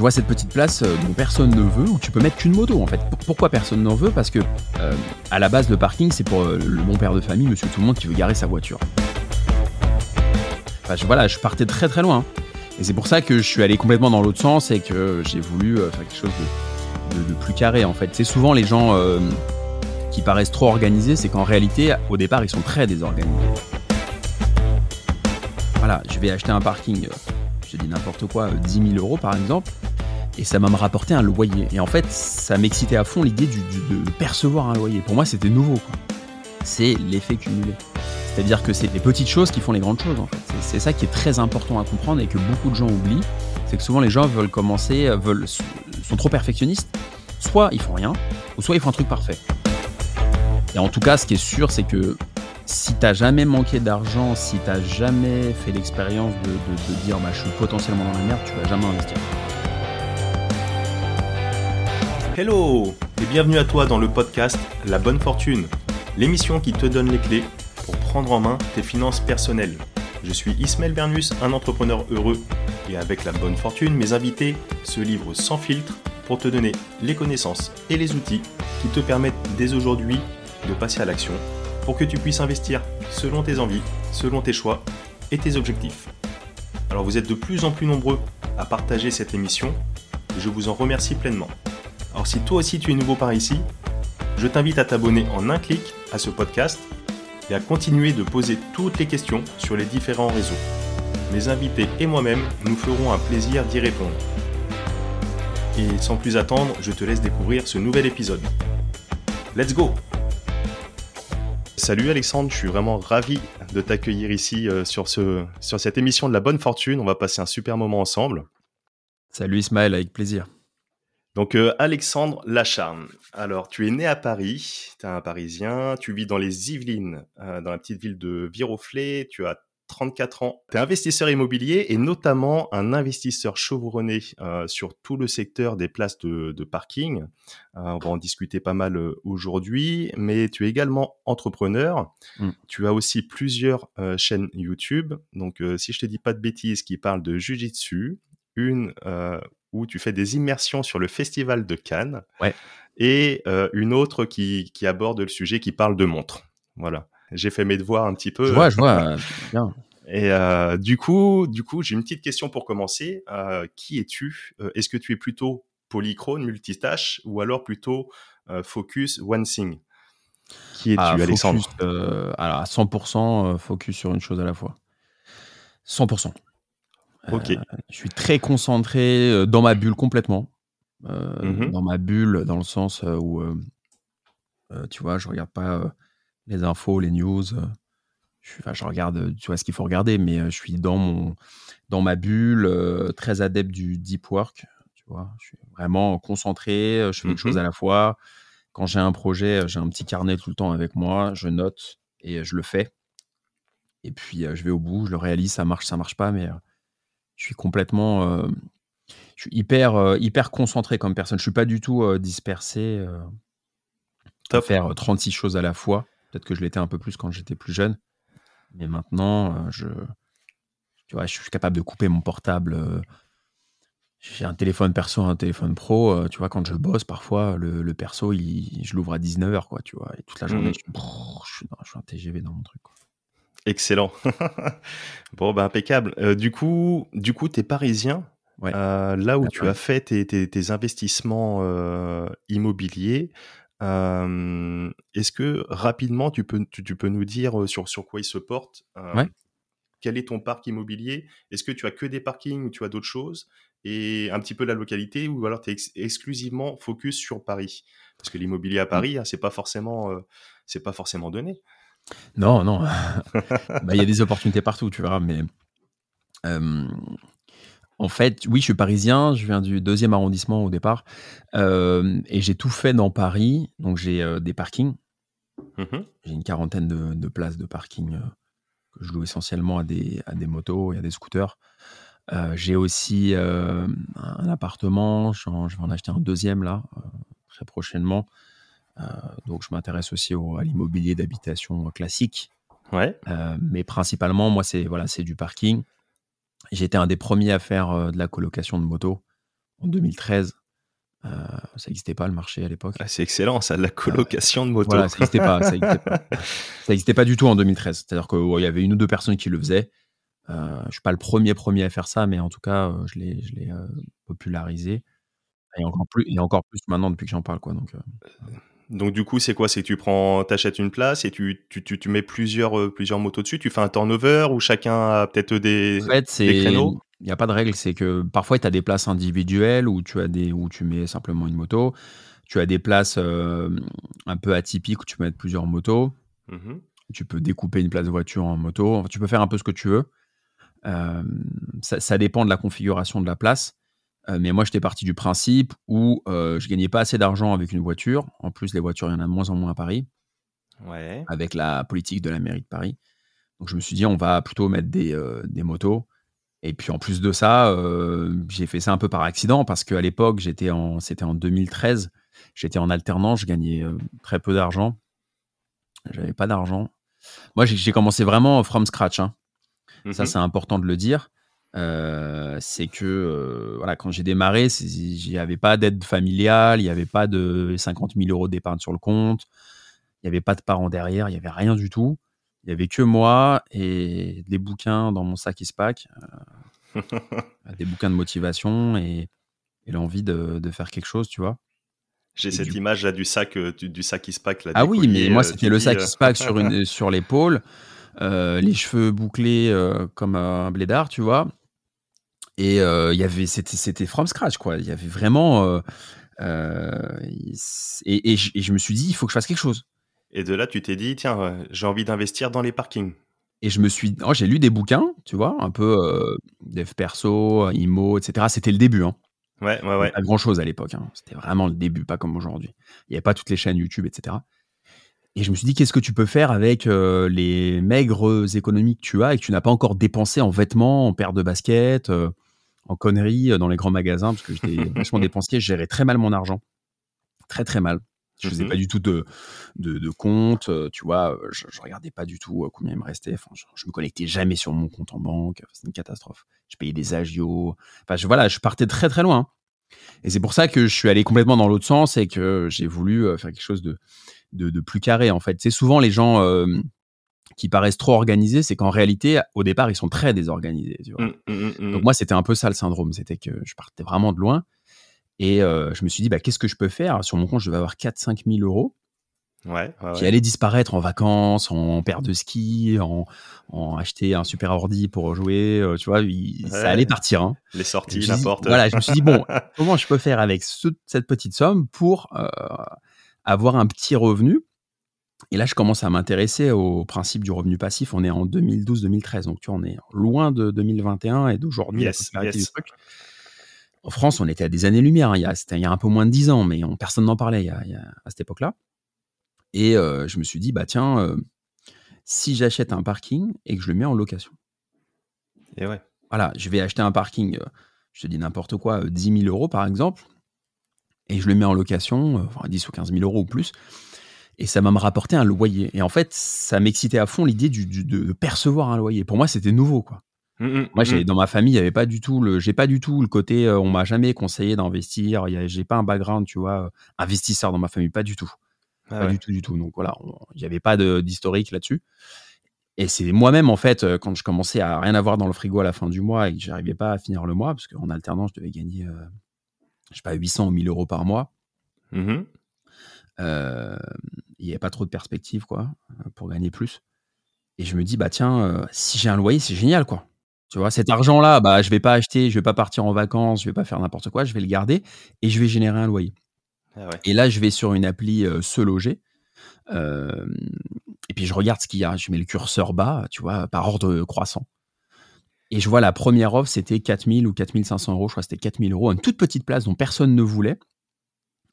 je vois cette petite place euh, dont personne ne veut, où tu peux mettre qu'une moto en fait. Pourquoi personne n'en veut? Parce que euh, à la base, le parking, c'est pour euh, le bon père de famille, monsieur tout le monde qui veut garer sa voiture. Enfin, je, voilà, je partais très très loin. Et c'est pour ça que je suis allé complètement dans l'autre sens et que j'ai voulu faire quelque chose de, plus carré en fait. C'est souvent les gens qui paraissent trop organisés, c'est qu'en réalité, au départ, ils sont très désorganisés. Voilà, je vais acheter un parking, je dis n'importe quoi, euh, 10 000 euros par exemple, et ça m'a rapporté un loyer. Et en fait, ça m'excitait à fond l'idée de percevoir un loyer. Pour moi, c'était nouveau. C'est l'effet cumulé. C'est-à-dire que c'est les petites choses qui font les grandes choses. En fait. C'est- ça qui est très important à comprendre et que beaucoup de gens oublient. C'est que souvent les gens veulent commencer, veulent, sont trop perfectionnistes. Soit ils font rien, ou soit ils font un truc parfait. Et en tout cas, ce qui est sûr, c'est que si t'as jamais manqué d'argent, si t'as jamais fait l'expérience de dire bah, je suis potentiellement dans la merde, tu vas jamais investir. Hello et bienvenue à toi dans le podcast La Bonne Fortune, l'émission qui te donne les clés pour prendre en main tes finances personnelles. Je suis Ismaël Bernus, un entrepreneur heureux et avec la bonne fortune, mes invités se livrent sans filtre pour te donner les connaissances et les outils qui te permettent dès aujourd'hui de passer à l'action pour que tu puisses investir selon tes envies, selon tes choix et tes objectifs. Alors vous êtes de plus en plus nombreux à partager cette émission et je vous en remercie pleinement. Alors si toi aussi tu es nouveau par ici, je t'invite à t'abonner en un clic à ce podcast et à continuer de poser toutes les questions sur les différents réseaux. Mes invités et moi-même nous ferons un plaisir d'y répondre. Et sans plus attendre, je te laisse découvrir ce nouvel épisode. Let's go Salut Alexandre, je suis vraiment ravi de t'accueillir ici euh, sur, ce, sur cette émission de la bonne fortune. On va passer un super moment ensemble. Salut Ismaël, avec plaisir. Donc euh, Alexandre Lacharne. Alors tu es né à Paris, tu es un Parisien, tu vis dans les Yvelines, euh, dans la petite ville de Viroflay, tu as 34 ans. Tu es investisseur immobilier et notamment un investisseur chevronné euh, sur tout le secteur des places de, de parking. On va en discuter pas mal aujourd'hui, mais tu es également entrepreneur. Mm. Tu as aussi plusieurs chaînes YouTube. Donc si je te dis pas de bêtises, qui parlent de Jiu-Jitsu, une euh, où tu fais des immersions sur le festival de Cannes, Ouais. et euh, une autre qui, qui aborde le sujet qui parle de montres. Voilà. J'ai fait mes devoirs un petit peu. Je vois, je vois. euh, bien. Et euh, du coup, du coup, j'ai une petite question pour commencer. Euh, qui es-tu? Est-ce que tu es plutôt polychrone, multitâche, ou alors plutôt focus, one thing? Qui es-tu, Ah, Alexandre? focus, euh, alors à 100% euh, focus sur une chose à la fois. 100%. Euh, Ok. je suis très concentré euh, dans ma bulle complètement. Euh, Mhm. Dans ma bulle, dans le sens euh, où, euh, euh, tu vois, je regarde pas euh, les infos, les news. euh, je, suis- enfin, je regarde, euh, tu vois, ce qu'il faut regarder, mais euh, je suis dans, mon, dans ma bulle, euh, très adepte du deep work. Tu vois, je suis vraiment concentré, euh, je fais une Mhm. chose à la fois. Quand j'ai un projet, euh, j'ai un petit carnet tout le temps avec moi, je note et euh, je le fais. Et puis euh, je vais au bout, je le réalise, ça marche, ça marche pas, mais euh, je suis complètement, euh, je suis hyper, euh, hyper concentré comme personne. Je suis pas du tout euh, dispersé à faire euh, 36 choses à la fois. Peut-être que je l'étais un peu plus quand j'étais plus jeune, mais maintenant, je, tu vois, je suis capable de couper mon portable. j'ai un téléphone perso, un téléphone pro. tu vois, quand je bosse, parfois, le, le perso, il- je l'ouvre à 19h, quoi, tu vois. Et toute la journée, Mhm. je, suis, brrr, je, suis dans, je suis un TGV dans mon truc. quoi. Excellent. bon, bah, impeccable. Euh, du coup, du coup, t'es parisien. Ouais. Euh, là où À tu as fait tes, tes- tes investissements euh, immobiliers, est-ce que rapidement tu peux, tu, tu peux nous dire sur, sur quoi ils se portent Ouais. Quel est ton parc immobilier? Est-ce que tu as que des parkings ou tu as d'autres choses? Et un petit peu la localité ou alors tu es exclusivement focus sur Paris? Parce que l'immobilier à Paris, hein, c'est pas forcément, c'est pas forcément donné. Non, non. Bah, Il y a des opportunités partout, tu verras, mais euh, en fait, oui, je suis parisien, je viens du deuxième arrondissement au départ, euh, et j'ai tout fait dans Paris. Donc j'ai euh, des parkings, Mhm. j'ai une quarantaine de, de places de parking que je loue essentiellement à des, à des motos et à des scooters. J'ai aussi un appartement, je, vais en acheter un deuxième là, très prochainement. Euh, donc je m'intéresse aussi au- à l'immobilier d'habitation classique. Ouais. Euh, mais principalement, moi, c'est voilà, c'est du parking. Été un des premiers à faire euh, de la colocation de motos en 2013. Euh, ça n'existait pas le marché à l'époque. Ah, c'est excellent, ça, la colocation de moto. Voilà, ça n'existait pas, ça n'existait pas. pas du tout en 2013. C'est-à-dire qu'il y avait une ou deux personnes qui le faisaient. Euh, je suis pas le premier premier à faire ça, mais en tout cas, euh, je l'ai, je l'ai popularisé. Et encore plus, et encore plus maintenant depuis que j'en parle, quoi. Donc, donc du coup, c'est quoi? C'est que tu prends, t'achètes une place et tu, tu, tu, mets plusieurs, plusieurs motos dessus? Tu fais un turnover ou chacun a peut-être des, en fait, des créneaux? il n'y a pas de règle, c'est que parfois tu as des places individuelles où tu, as des, où tu mets simplement une moto. Tu as des places euh, un peu atypiques où tu peux mettre plusieurs motos. Mmh tu peux découper une place de voiture en moto. tu peux faire un peu ce que tu veux. Euh, ça, dépend de la configuration de la place. Euh, mais moi, j'étais parti du principe où je gagnais pas assez d'argent avec une voiture. En plus, les voitures, il y en a de moins en moins à Paris. Ouais. Avec la politique de la mairie de Paris. Donc, je me suis dit, on va plutôt mettre des, des motos et puis en plus de ça, euh, j'ai fait ça un peu par accident parce qu'à l'époque, j'étais en, c'était en 2013, j'étais en alternance, je gagnais euh, très peu d'argent. J'avais pas d'argent. Moi, j'ai commencé vraiment from scratch. Hein. Ça, mhm. c'est important de le dire. Euh, c'est que voilà, quand j'ai démarré, il n'y avait pas d'aide familiale, il n'y avait pas de 50 000 euros d'épargne sur le compte, il n'y avait pas de parents derrière, il n'y avait rien du tout. Il y avait que moi et des bouquins dans mon sac ISPAC, euh, des bouquins de motivation et, l'envie de, faire quelque chose, tu vois. J'ai cette image là du sac, euh, du, sac ISPAC. ah oui, mais moi euh, c'était le sac ISPAC sur, une, sur l'épaule, les cheveux bouclés comme un blédard, tu vois. Et il y avait, c'était, c'était from scratch, quoi. Il y avait vraiment. et, et, je me suis dit, il faut que je fasse quelque chose. Et de là, tu t'es dit, tiens, euh, j'ai envie d'investir dans les parkings. Et je me suis, oh, j'ai lu des bouquins, tu vois, un peu euh, dev perso, IMO, etc. C'était le début. Hein. Ouais, ouais, ouais. Pas grand chose à l'époque. Hein. C'était vraiment le début, pas comme aujourd'hui. Il n'y avait pas toutes les chaînes YouTube, etc. Et je me suis dit, qu'est-ce que tu peux faire avec euh, les maigres économies que tu as et que tu n'as pas encore dépensé en vêtements, en paires de baskets, en conneries dans les grands magasins, parce que j'étais vachement dépensier, je gérais très mal mon argent. Très, très mal. Je faisais pas mmh du tout de, de, compte, tu vois. Je, je, regardais pas du tout combien il me restait. Enfin, je, me connectais jamais sur mon compte en banque. C'est une catastrophe. Je payais des agios. Enfin, je, voilà, je partais très très loin. Et c'est pour ça que je suis allé complètement dans l'autre sens et que j'ai voulu faire quelque chose de, de, plus carré. En fait, c'est souvent les gens qui paraissent trop organisés, c'est qu'en réalité, au départ, ils sont très désorganisés. Tu vois. Mmh, mmh, Donc moi, c'était un peu ça le syndrome. C'était que je partais vraiment de loin. Et euh, je me suis dit, bah, qu'est-ce que je peux faire? Sur mon compte, je devais avoir 4-5 000 euros. Ouais, qui allaient disparaître en vacances, en paire de ski, en, en acheter un super ordi pour jouer. Euh, tu vois, ça allait partir. Hein. Les sorties, n'importe. Voilà, je me suis dit, bon, comment je peux faire avec cette petite somme pour euh, avoir un petit revenu et là, je commence à m'intéresser au principe du revenu passif. On est en 2012-2013, donc tu vois, on est loin de 2021 et d'aujourd'hui. Yes, yes. En France, on était à des années-lumière. Hein. Il, y a un peu moins de 10 ans, mais personne n'en parlait à cette époque-là. Et euh, je me suis dit, bah tiens, euh, si j'achète un parking et que je le mets en location. Et ouais. Voilà, je vais acheter un parking, euh, je te dis n'importe quoi, 10 000 euros par exemple, et je le mets en location, enfin 10 ou 15 000 euros ou plus, et ça va me rapporter un loyer. Et en fait, ça m'excitait à fond l'idée de percevoir un loyer. Pour moi, c'était nouveau, quoi. Mmh, mmh, Moi, mmh. dans ma famille, il y avait pas du tout le, j'ai pas du tout le côté, euh, on m'a jamais conseillé d'investir. J'ai pas un background, tu vois, euh, investisseur dans ma famille, pas du tout, ah pas du tout, du tout. Donc voilà, il n'y avait pas d'historique là-dessus. Et c'est moi-même, en fait, euh, quand je commençais à rien avoir dans le frigo à la fin du mois et que j'arrivais pas à finir le mois, parce qu'en alternance, je devais gagner, je sais pas, 800 ou 1000 euros par mois. Il n'y avait pas trop de perspectives, quoi, pour gagner plus. Et je me dis, bah tiens, si j'ai un loyer, c'est génial, quoi. Tu vois, cet argent-là, bah, je vais pas acheter, je vais pas partir en vacances, je vais pas faire n'importe quoi, je vais le garder et je vais générer un loyer. Ah et là, je vais sur une appli euh, Se Loger. et puis je regarde ce qu'il y a. Je mets le curseur bas, tu vois, par ordre croissant. Et je vois la première offre, c'était 4000 ou 4500 euros. Je crois que c'était 4000 euros. Une toute petite place dont personne ne voulait.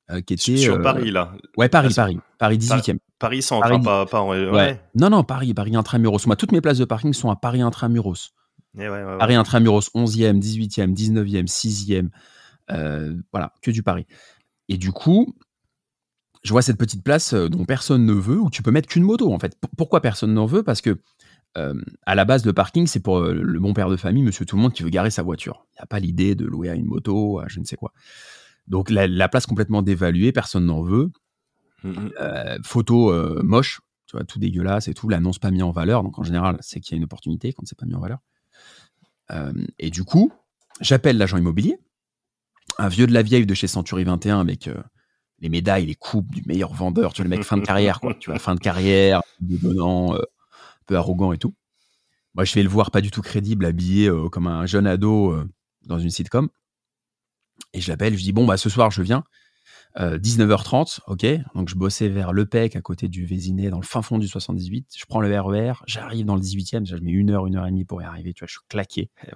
Euh, qui était, sur euh, Paris, là. Ouais, Paris, Paris. Paris 18e. Paris centre, Paris... Pas, pas, ouais. Non, non, Paris, Paris intramuros. Moi, toutes mes places de parking sont à Paris intramuros. Eh ouais, Paris intramuros 11e, 18e, 19e, 6e. voilà, que du Paris. Et du coup, je vois cette petite place euh, dont personne ne veut, où tu peux mettre qu'une moto en fait. pourquoi personne n'en veut? Parce que à la base, le parking, c'est pour le bon père de famille, monsieur tout le monde qui veut garer sa voiture. Il n'y a pas l'idée de louer à une moto, à je ne sais quoi. Donc la, place complètement dévaluée, personne n'en veut. Mmh photo moche, tu vois, tout dégueulasse et tout. L'annonce pas mis en valeur. Donc en général, c'est qu'il y a une opportunité quand c'est pas mis en valeur. et du coup, j'appelle l'agent immobilier, un vieux de la vieille de chez Century 21 avec les médailles, les coupes du meilleur vendeur. Tu vois, le mec fin de carrière, quoi. Tu vois, fin de carrière, donnant, un peu arrogant et tout. Moi, je vais le voir pas du tout crédible, habillé comme un jeune ado dans une sitcom. Et je l'appelle, je dis bon bah ce soir je viens. 19h30, ok. Donc je bossais vers Le Pec à côté du Vésinet, dans le fin fond du 78. Je prends le RER, j'arrive dans le 18e, je mets une heure, une heure et demie pour y arriver. Tu vois, je suis claqué. Eh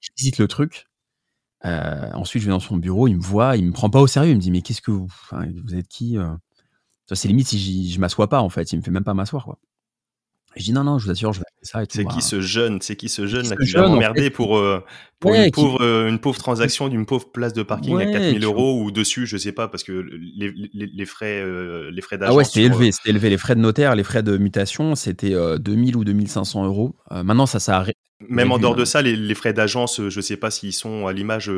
je visite le truc. ensuite, je vais dans son bureau, il me voit, il me prend pas au sérieux. Il me dit mais qu'est-ce que vous, vous êtes qui C'est limite si je m'assois pas en fait. Il me fait même pas m'asseoir quoi. je dis non non, je vous assure, je vais c'est qui bah. ce jeune C'est qui ce jeune là qui va m'emmerder pour, euh, pour une, pauvre, euh, une pauvre transaction d'une pauvre place de parking à 4000 euros ou dessus, je sais pas, parce que les, les, frais, euh, les frais d'agence. Ah ouais, c'était élevé, c'était élevé. Les frais de notaire, les frais de mutation, c'était 2000 ou 2500 euros. maintenant, ça, ça a même en dehors de ça, les, frais d'agence, je ne sais pas s'ils sont à l'image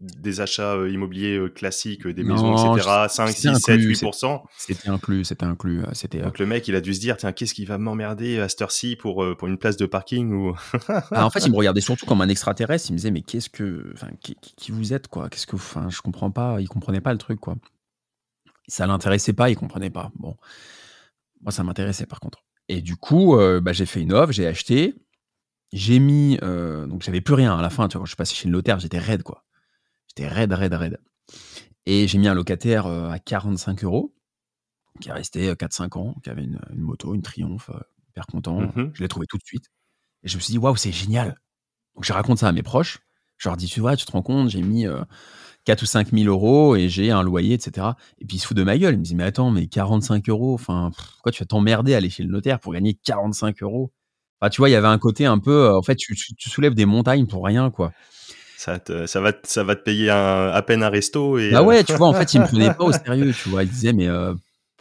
des achats immobiliers classiques, des maisons, etc. 5, 6, 7, 8%. C'était inclus, c'était inclus. C'était, Donc le mec, il a dû se dire, tiens, qu'est-ce qui va m'emmerder à cette heure-ci pour, pour une place de parking ou... Ah, en fait, il me regardait surtout comme un extraterrestre. Me disait, mais qu'est-ce que... Enfin, qui, qui, vous êtes, quoi? Qu'est-ce que... Enfin, je comprends pas. Il comprenait pas le truc, quoi. Ça l'intéressait pas, il comprenait pas. Bon. Moi, ça m'intéressait, par contre. Et du coup, bah, j'ai fait une offre, j'ai acheté. J'ai mis, euh, donc j'avais plus rien à la fin, tu vois, quand je suis passé chez le notaire, j'étais raide, quoi. J'étais raide, raide, raide. Et j'ai mis un locataire euh, à 45 euros, qui est resté 4-5 euh, ans, qui avait une, moto, une Triumph, hyper content. Mmh je l'ai trouvé tout de suite. Et je me suis dit, waouh, c'est génial. Donc je raconte ça à mes proches. Je leur dis, tu vois, tu te rends compte, j'ai mis 4 ou 5 000 euros et j'ai un loyer, etc. Et puis ils se foutent de ma gueule. Ils me disent, mais attends, mais 45 euros, enfin, pourquoi tu vas t'emmerder à aller chez le notaire pour gagner 45 euros? Tu vois, il y avait un côté un peu, en fait, tu, soulèves des montagnes pour rien, quoi. Ça, ça, va, ça va te payer à peine un resto. Et... Bah ouais, tu vois, en fait, il me prenait pas au sérieux, tu vois. Il disait, mais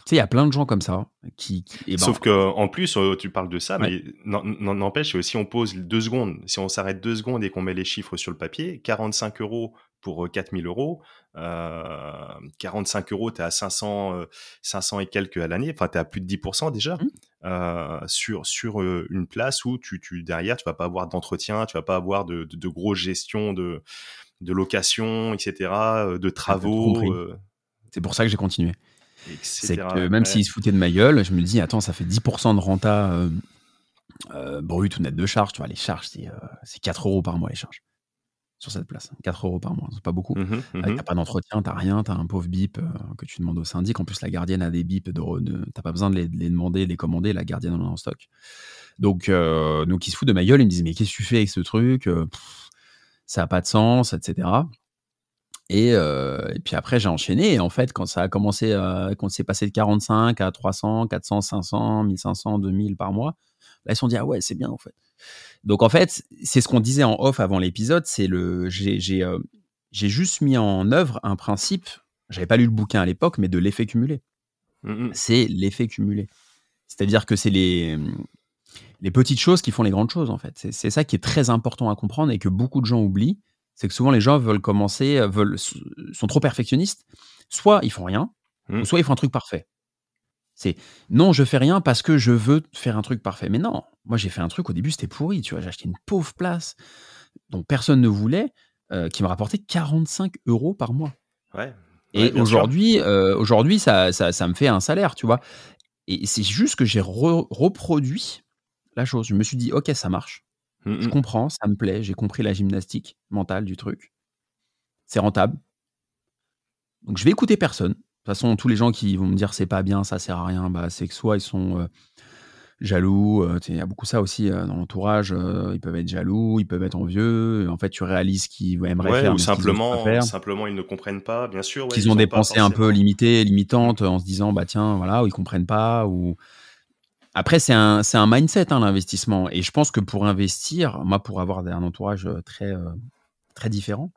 tu sais, il y a plein de gens comme ça. Qui, ben Sauf que en plus, tu parles de ça, mais n'empêche, si on pose deux secondes, si on s'arrête deux secondes et qu'on met les chiffres sur le papier, 45 euros pour 4000 euros, 45 euros, tu es à 500, 500 et quelques à l'année, enfin, tu es à plus de 10% déjà. Mmh. Euh, sur sur euh, une place où tu, tu derrière tu vas pas avoir d'entretien, tu vas pas avoir de, de, grosse gestion de de location, etc., euh, de travaux. C'est pour ça que j'ai continué. C'est que même s'ils se foutaient de ma gueule, je me dis attends ça fait 10% de renta brut ou net de charge, tu vois les charges c'est 4 euros par mois les charges sur cette place. 4 euros par mois, c'est pas beaucoup. Mmh mmh t'as pas d'entretien, t'as rien, t'as un pauvre bip euh, que tu demandes au syndic. En plus, la gardienne a des bips, de, t'as pas besoin de les, demander, de les commander, la gardienne en a en stock. Donc, euh, donc ils se foutent de ma gueule, ils me disent Mais qu'est-ce que tu fais avec ce truc euh, Ça a pas de sens, etc. Et, et puis après, j'ai enchaîné. Et en fait, quand ça a commencé, quand c'est passé de 45 à 300, 400, 500, 1500, 2000 par mois, là, ils se sont dit Ah ouais, c'est bien, en fait. Donc en fait, c'est ce qu'on disait en off avant l'épisode, c'est le j'ai euh, juste mis en œuvre un principe, j'avais pas lu le bouquin à l'époque, mais de l'effet cumulé. Mmh c'est l'effet cumulé. C'est-à-dire que c'est les, les petites choses qui font les grandes choses en fait. C'est ça qui est très important à comprendre et que beaucoup de gens oublient, c'est que souvent les gens veulent commencer, veulent, sont trop perfectionnistes. Soit ils font rien, mmh. soit ils font un truc parfait. C'est non, je fais rien parce que je veux faire un truc parfait. Mais non, moi j'ai fait un truc au début, c'était pourri. Tu vois, j'ai acheté une pauvre place dont personne ne voulait, euh, qui me rapportait 45 euros par mois. Ouais. Et aujourd'hui, euh, aujourd'hui, ça, ça, me fait un salaire, tu vois. Et c'est juste que j'ai reproduit la chose. Je me suis dit, ok, ça marche. Mmh je comprends, ça me plaît. J'ai compris la gymnastique mentale du truc. C'est rentable. Donc je vais écouter personne. De toute façon, tous les gens qui vont me dire c'est pas bien, ça sert à rien, bah, c'est que soit ils sont euh, jaloux, euh, il y a beaucoup ça aussi euh, dans l'entourage, ils peuvent être jaloux, ils peuvent être envieux, en fait tu réalises qu'ils aimeraient faire. Ou simplement, simplement ils ne comprennent pas, bien sûr. qu'ils ont des pensées un peu limitées, limitantes, en se disant bah tiens, voilà, ou ils comprennent pas, ou. Après, c'est un, un mindset, hein, l'investissement. Et je pense que pour investir, moi, pour avoir un entourage très, très différent,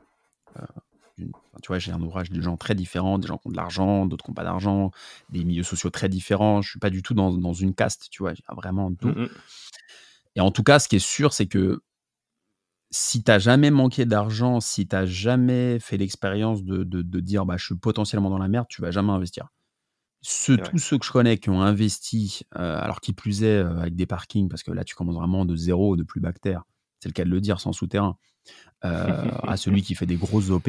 tu vois, j'ai un ouvrage de gens très différents, des gens qui ont de l'argent, d'autres qui n'ont pas d'argent, des milieux sociaux très différents. Je suis pas du tout dans, une caste, tu vois, vraiment tout. Mmh Et en tout cas, ce qui est sûr, c'est que si tu n'as jamais manqué d'argent, si tu n'as jamais fait l'expérience de, de, dire bah, je suis potentiellement dans la merde, tu vas jamais investir. Tous ceux que je connais qui ont investi, euh, alors qui plus est euh, avec des parkings, parce que là tu commences vraiment de zéro, de plus bactère, c'est le cas de le dire, sans souterrain, euh, à celui qui fait des grosses OP,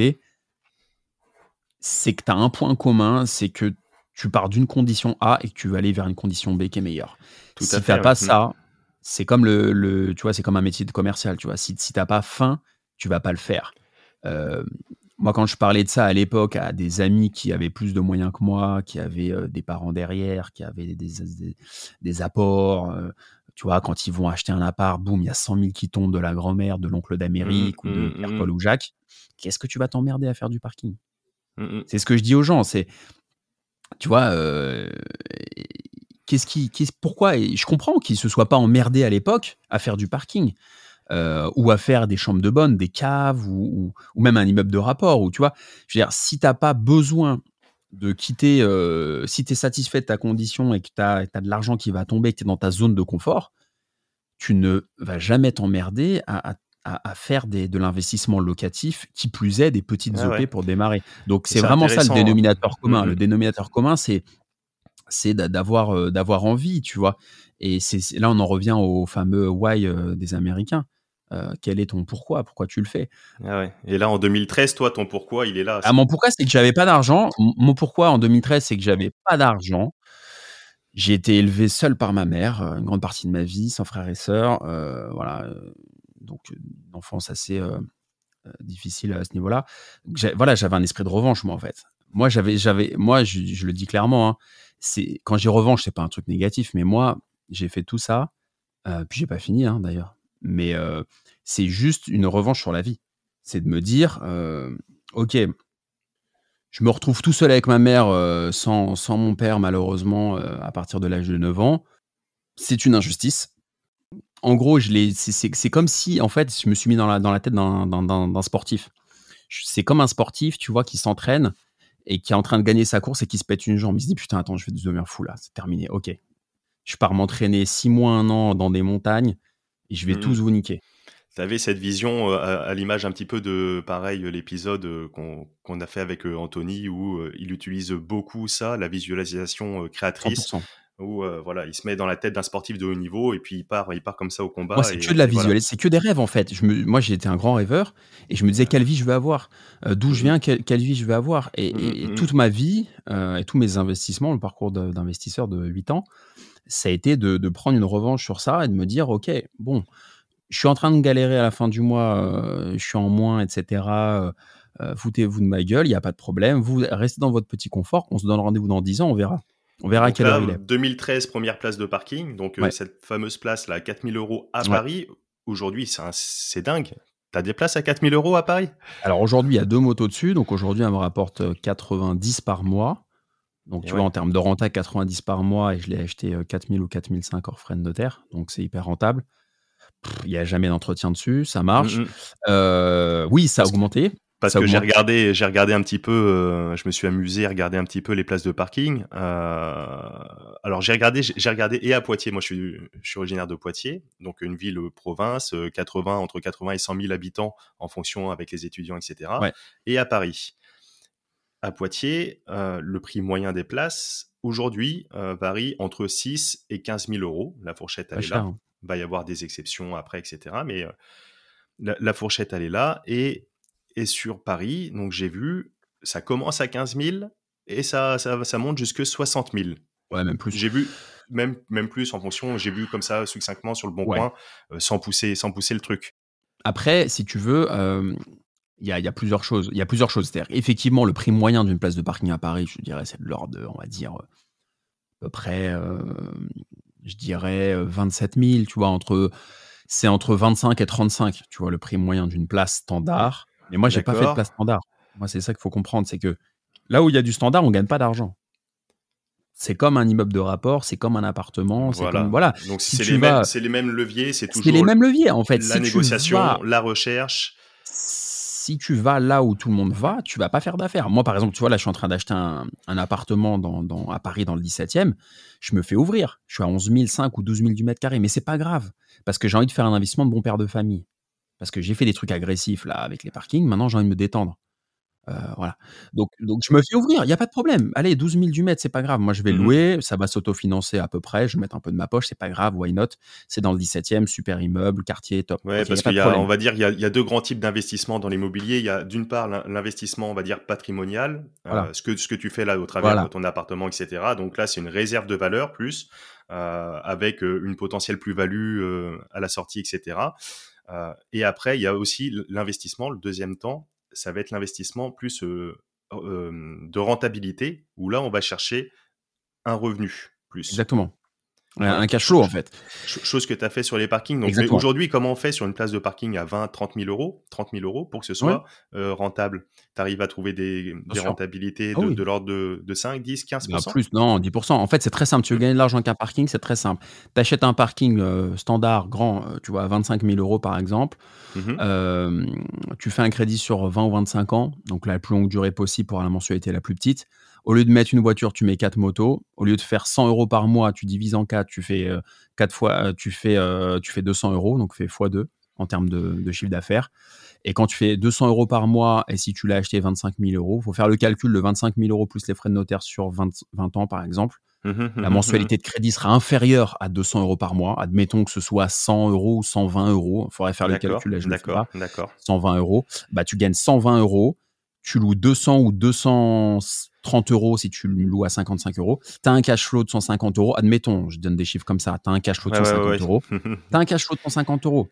c'est que tu as un point commun, c'est que tu pars d'une condition A et que tu vas aller vers une condition B qui est meilleure. Tout si tu n'as pas ça, c'est comme le, tu vois, c'est comme un métier de commercial, tu vois. Si, si t'as pas faim, tu vas pas le faire. Euh, moi, quand je parlais de ça à l'époque à des amis qui avaient plus de moyens que moi, qui avaient euh, des parents derrière, qui avaient des, des, apports, euh, tu vois, quand ils vont acheter un appart, boum, il y a 100 000 qui tombent de la grand-mère, de l'oncle d'Amérique mmh, ou de mmh, Pierre Paul mmh. ou Jacques. Qu'est-ce que tu vas t'emmerder à faire du parking? C'est ce que je dis aux gens. C'est, tu vois, qu'est-ce qui, pourquoi et Je comprends qu'ils se soient pas emmerdés à l'époque à faire du parking euh, ou à faire des chambres de bonne, des caves ou, même un immeuble de rapport. Ou tu vois, je veux dire, si t'as pas besoin de quitter, euh, si tu es satisfait de ta condition et que tu as, de l'argent qui va tomber, que tu es dans ta zone de confort, tu ne vas jamais t'emmerder à, faire des, de l'investissement locatif, qui plus est des petites ah OP pour démarrer. Donc c'est vraiment ça le dénominateur commun. Le dénominateur commun, c'est c'est d'avoir euh, d'avoir envie, tu vois. Et c'est là on en revient au fameux why des Américains. Euh, quel est ton pourquoi? Pourquoi tu le fais? Ah Et là, en 2013, toi, ton pourquoi, il est là. Ah, mon pourquoi, c'est que j'avais pas d'argent. Mon pourquoi en 2013, c'est que j'avais pas d'argent. J'ai été élevé seul par ma mère, une grande partie de ma vie, sans frères et sœurs. voilà, donc une enfance assez difficile à ce niveau-là. Voilà, j'avais un esprit de revanche, moi, en fait. Moi, j'avais, j'avais, moi, je, je, le dis clairement. Hein, c'est quand j'y revanche, c'est pas un truc négatif, mais moi, j'ai fait tout ça, euh, puis j'ai pas fini hein, d'ailleurs. Mais euh, c'est juste une revanche sur la vie. C'est de me dire, euh, ok, je me retrouve tout seul avec ma mère sans, sans, mon père, malheureusement, à partir de l'âge de 9 ans. C'est une injustice. En gros, c'est comme si, en fait, je me suis mis dans la, dans la tête d'un sportif. C'est comme un sportif, tu vois, qui s'entraîne et qui est en train de gagner sa course et qui se pète une jambe. Il se dit putain, attends, je vais devenir fou là, c'est terminé, ok. Je pars m'entraîner six mois, un an dans des montagnes et je vais mmh. tous vous niquer. Tu avais cette vision à, l'image un petit peu de, pareil, l'épisode qu'on a fait avec Anthony où il utilise beaucoup ça, la visualisation créatrice. 100% où euh, voilà, il se met dans la tête d'un sportif de haut niveau et puis il part, il part comme ça au combat. Moi, c'est que de la visuelle, c'est que des rêves en fait. Je me, moi, été un grand rêveur et je me disais quelle vie je veux avoir, euh, d'où je mmh viens, quelle, vie je veux avoir. Et, mmh, mmh, toute ma vie euh, et tous mes investissements, le parcours d'investisseur de, 8 ans, ça a été de, prendre une revanche sur ça et de me dire ok, bon, je suis en train de galérer à la fin du mois, je suis en moins, etc. Foutez-vous de ma gueule, il n'y a pas de problème. Vous restez dans votre petit confort. On se donne rendez-vous dans 10 ans, on verra. On verra quelle heure il est. 2013, première place de parking. Donc, euh, cette fameuse place, là, 4000 euros à Paris. Aujourd'hui, c'est dingue. Tu as des places à 4000 euros à Paris? Alors, aujourd'hui, il y a deux motos dessus. Donc, aujourd'hui, elle me rapporte 90 euh, par mois. Donc, tu vois, en termes de renta, 90 par mois. Et je l'ai acheté 4000 euh, ou 4005 hors frais de notaire. Donc, c'est hyper rentable. Il n'y a jamais d'entretien dessus. Ça marche. Mm, mm. oui, ça a augmenté. Parce que j'ai regardé, j'ai regardé un petit peu, euh, je me suis amusé à regarder un petit peu les places de parking. Euh, alors j'ai regardé, j'ai regardé et à Poitiers. Moi, je suis, je suis originaire de Poitiers, donc une ville province, 80 euh, entre 80 et 100 000 habitants en fonction avec les étudiants, etc. Et à Paris. À Poitiers, le prix moyen des places aujourd'hui varie entre 6 et 15 000 euros. La fourchette elle est là. Hein. Il va y avoir des exceptions après, etc. Mais la, la fourchette elle est là et et sur Paris, donc j'ai vu, ça commence à 15 000 et ça, ça, ça monte jusque 60 000. Ouais, même plus. J'ai vu, même, même plus en fonction, j'ai vu comme ça succinctement sur le bon coin, euh, sans, pousser, sans pousser le truc. Après, si tu veux, euh, il y, a, y, a, plusieurs choses. Il y a plusieurs choses. C'est-à-dire, effectivement, le prix moyen d'une place de parking à Paris, je dirais, c'est de l'ordre de, on va dire, à peu près, euh, je dirais, 27 000, tu vois, entre, c'est entre 25 et 35, tu vois, le prix moyen d'une place standard. Mais moi, j'ai pas fait de place standard. Moi, c'est ça qu'il faut comprendre, c'est que là où il y a du standard, on gagne pas d'argent. C'est comme un immeuble de rapport, c'est comme un appartement, c'est voilà. Comme, voilà. Donc c'est les, mêmes, les mêmes leviers, c'est toujours les mêmes leviers en fait. La négociation, la recherche. Si tu vas là où tout le monde va, tu vas pas faire d'affaires. Moi, par exemple, tu vois, là, je suis en train d'acheter un, appartement à Paris dans le 17e. Je me fais ouvrir. Je suis à 11 500 ou 12 000 du mètre carré. Mais c'est pas grave. Parce que j'ai envie de faire un investissement de bon père de famille. Parce que j'ai fait des trucs agressifs là avec les parkings. Maintenant, j'ai envie de me détendre. Euh, voilà. Donc, donc je me fais ouvrir, il n'y a pas de problème. Allez, 12 000 du mètre, c'est pas grave. Moi, je vais mmh louer, ça va s'autofinancer à peu près. Je vais mettre un peu de ma poche, c'est pas grave, why not? C'est dans le 17e, super immeuble, quartier top. Ouais, parce qu'il y a, on va dire, il y a, deux grands types d'investissement dans l'immobilier. Il y a d'une part l'investissement, on va dire, patrimonial, euh, ce, que, ce que tu fais là au travers de ton appartement, etc. Donc là, c'est une réserve de valeur plus, euh, avec une potentielle plus-value à la sortie, etc. et après, il y a aussi l'investissement, le deuxième temps, ça va être l'investissement plus de rentabilité, où là, on va chercher un revenu plus. Exactement. Un cash flow, en fait. Chose que tu as fait sur les parkings. Donc, aujourd'hui, comment on fait sur une place de parking à 20, 30 000 euros, 30 000 euros pour que ce soit euh, rentable? Tu arrives à trouver des, rentabilités ah de, l'ordre de, 5, 10, 15 Plus, non, 10 En fait, c'est très simple. Tu veux gagner de l'argent avec un parking, c'est très simple. Tu achètes un parking euh, standard, grand, euh, tu vois, à 25 000 euros par exemple. Mmh tu fais un crédit sur 20 ou 25 ans, donc la plus longue durée possible pour la mensualité la plus petite. Au lieu de mettre une voiture, tu mets quatre motos. Au lieu de faire 100 euros par mois, tu divises en quatre, tu fais euh, quatre fois, euh, tu fais, euh, tu fais 200 euros, donc fais x2 en termes de, chiffre d'affaires. Et quand tu fais 200 euros par mois, et si tu l'as acheté 25 000 euros, il faut faire le calcul de 25 000 euros plus les frais de notaire sur 20, 20 ans, par exemple. Mmh mmh la mmh mensualité de crédit sera inférieure à 200 euros par mois. Admettons que ce soit 100 euros ou 120 euros. Il faudrait faire le calcul. Là, je d'accord, d'accord. 120 euros. Bah, tu gagnes 120 euros. Tu loues 200 ou 200 30 euros si tu le loues à 55 euros. Tu as un cash flow de 150 euros. Admettons, je donne des chiffres comme ça. Tu as un cash flow de 150 euros. tu as un cash flow de 150 euros.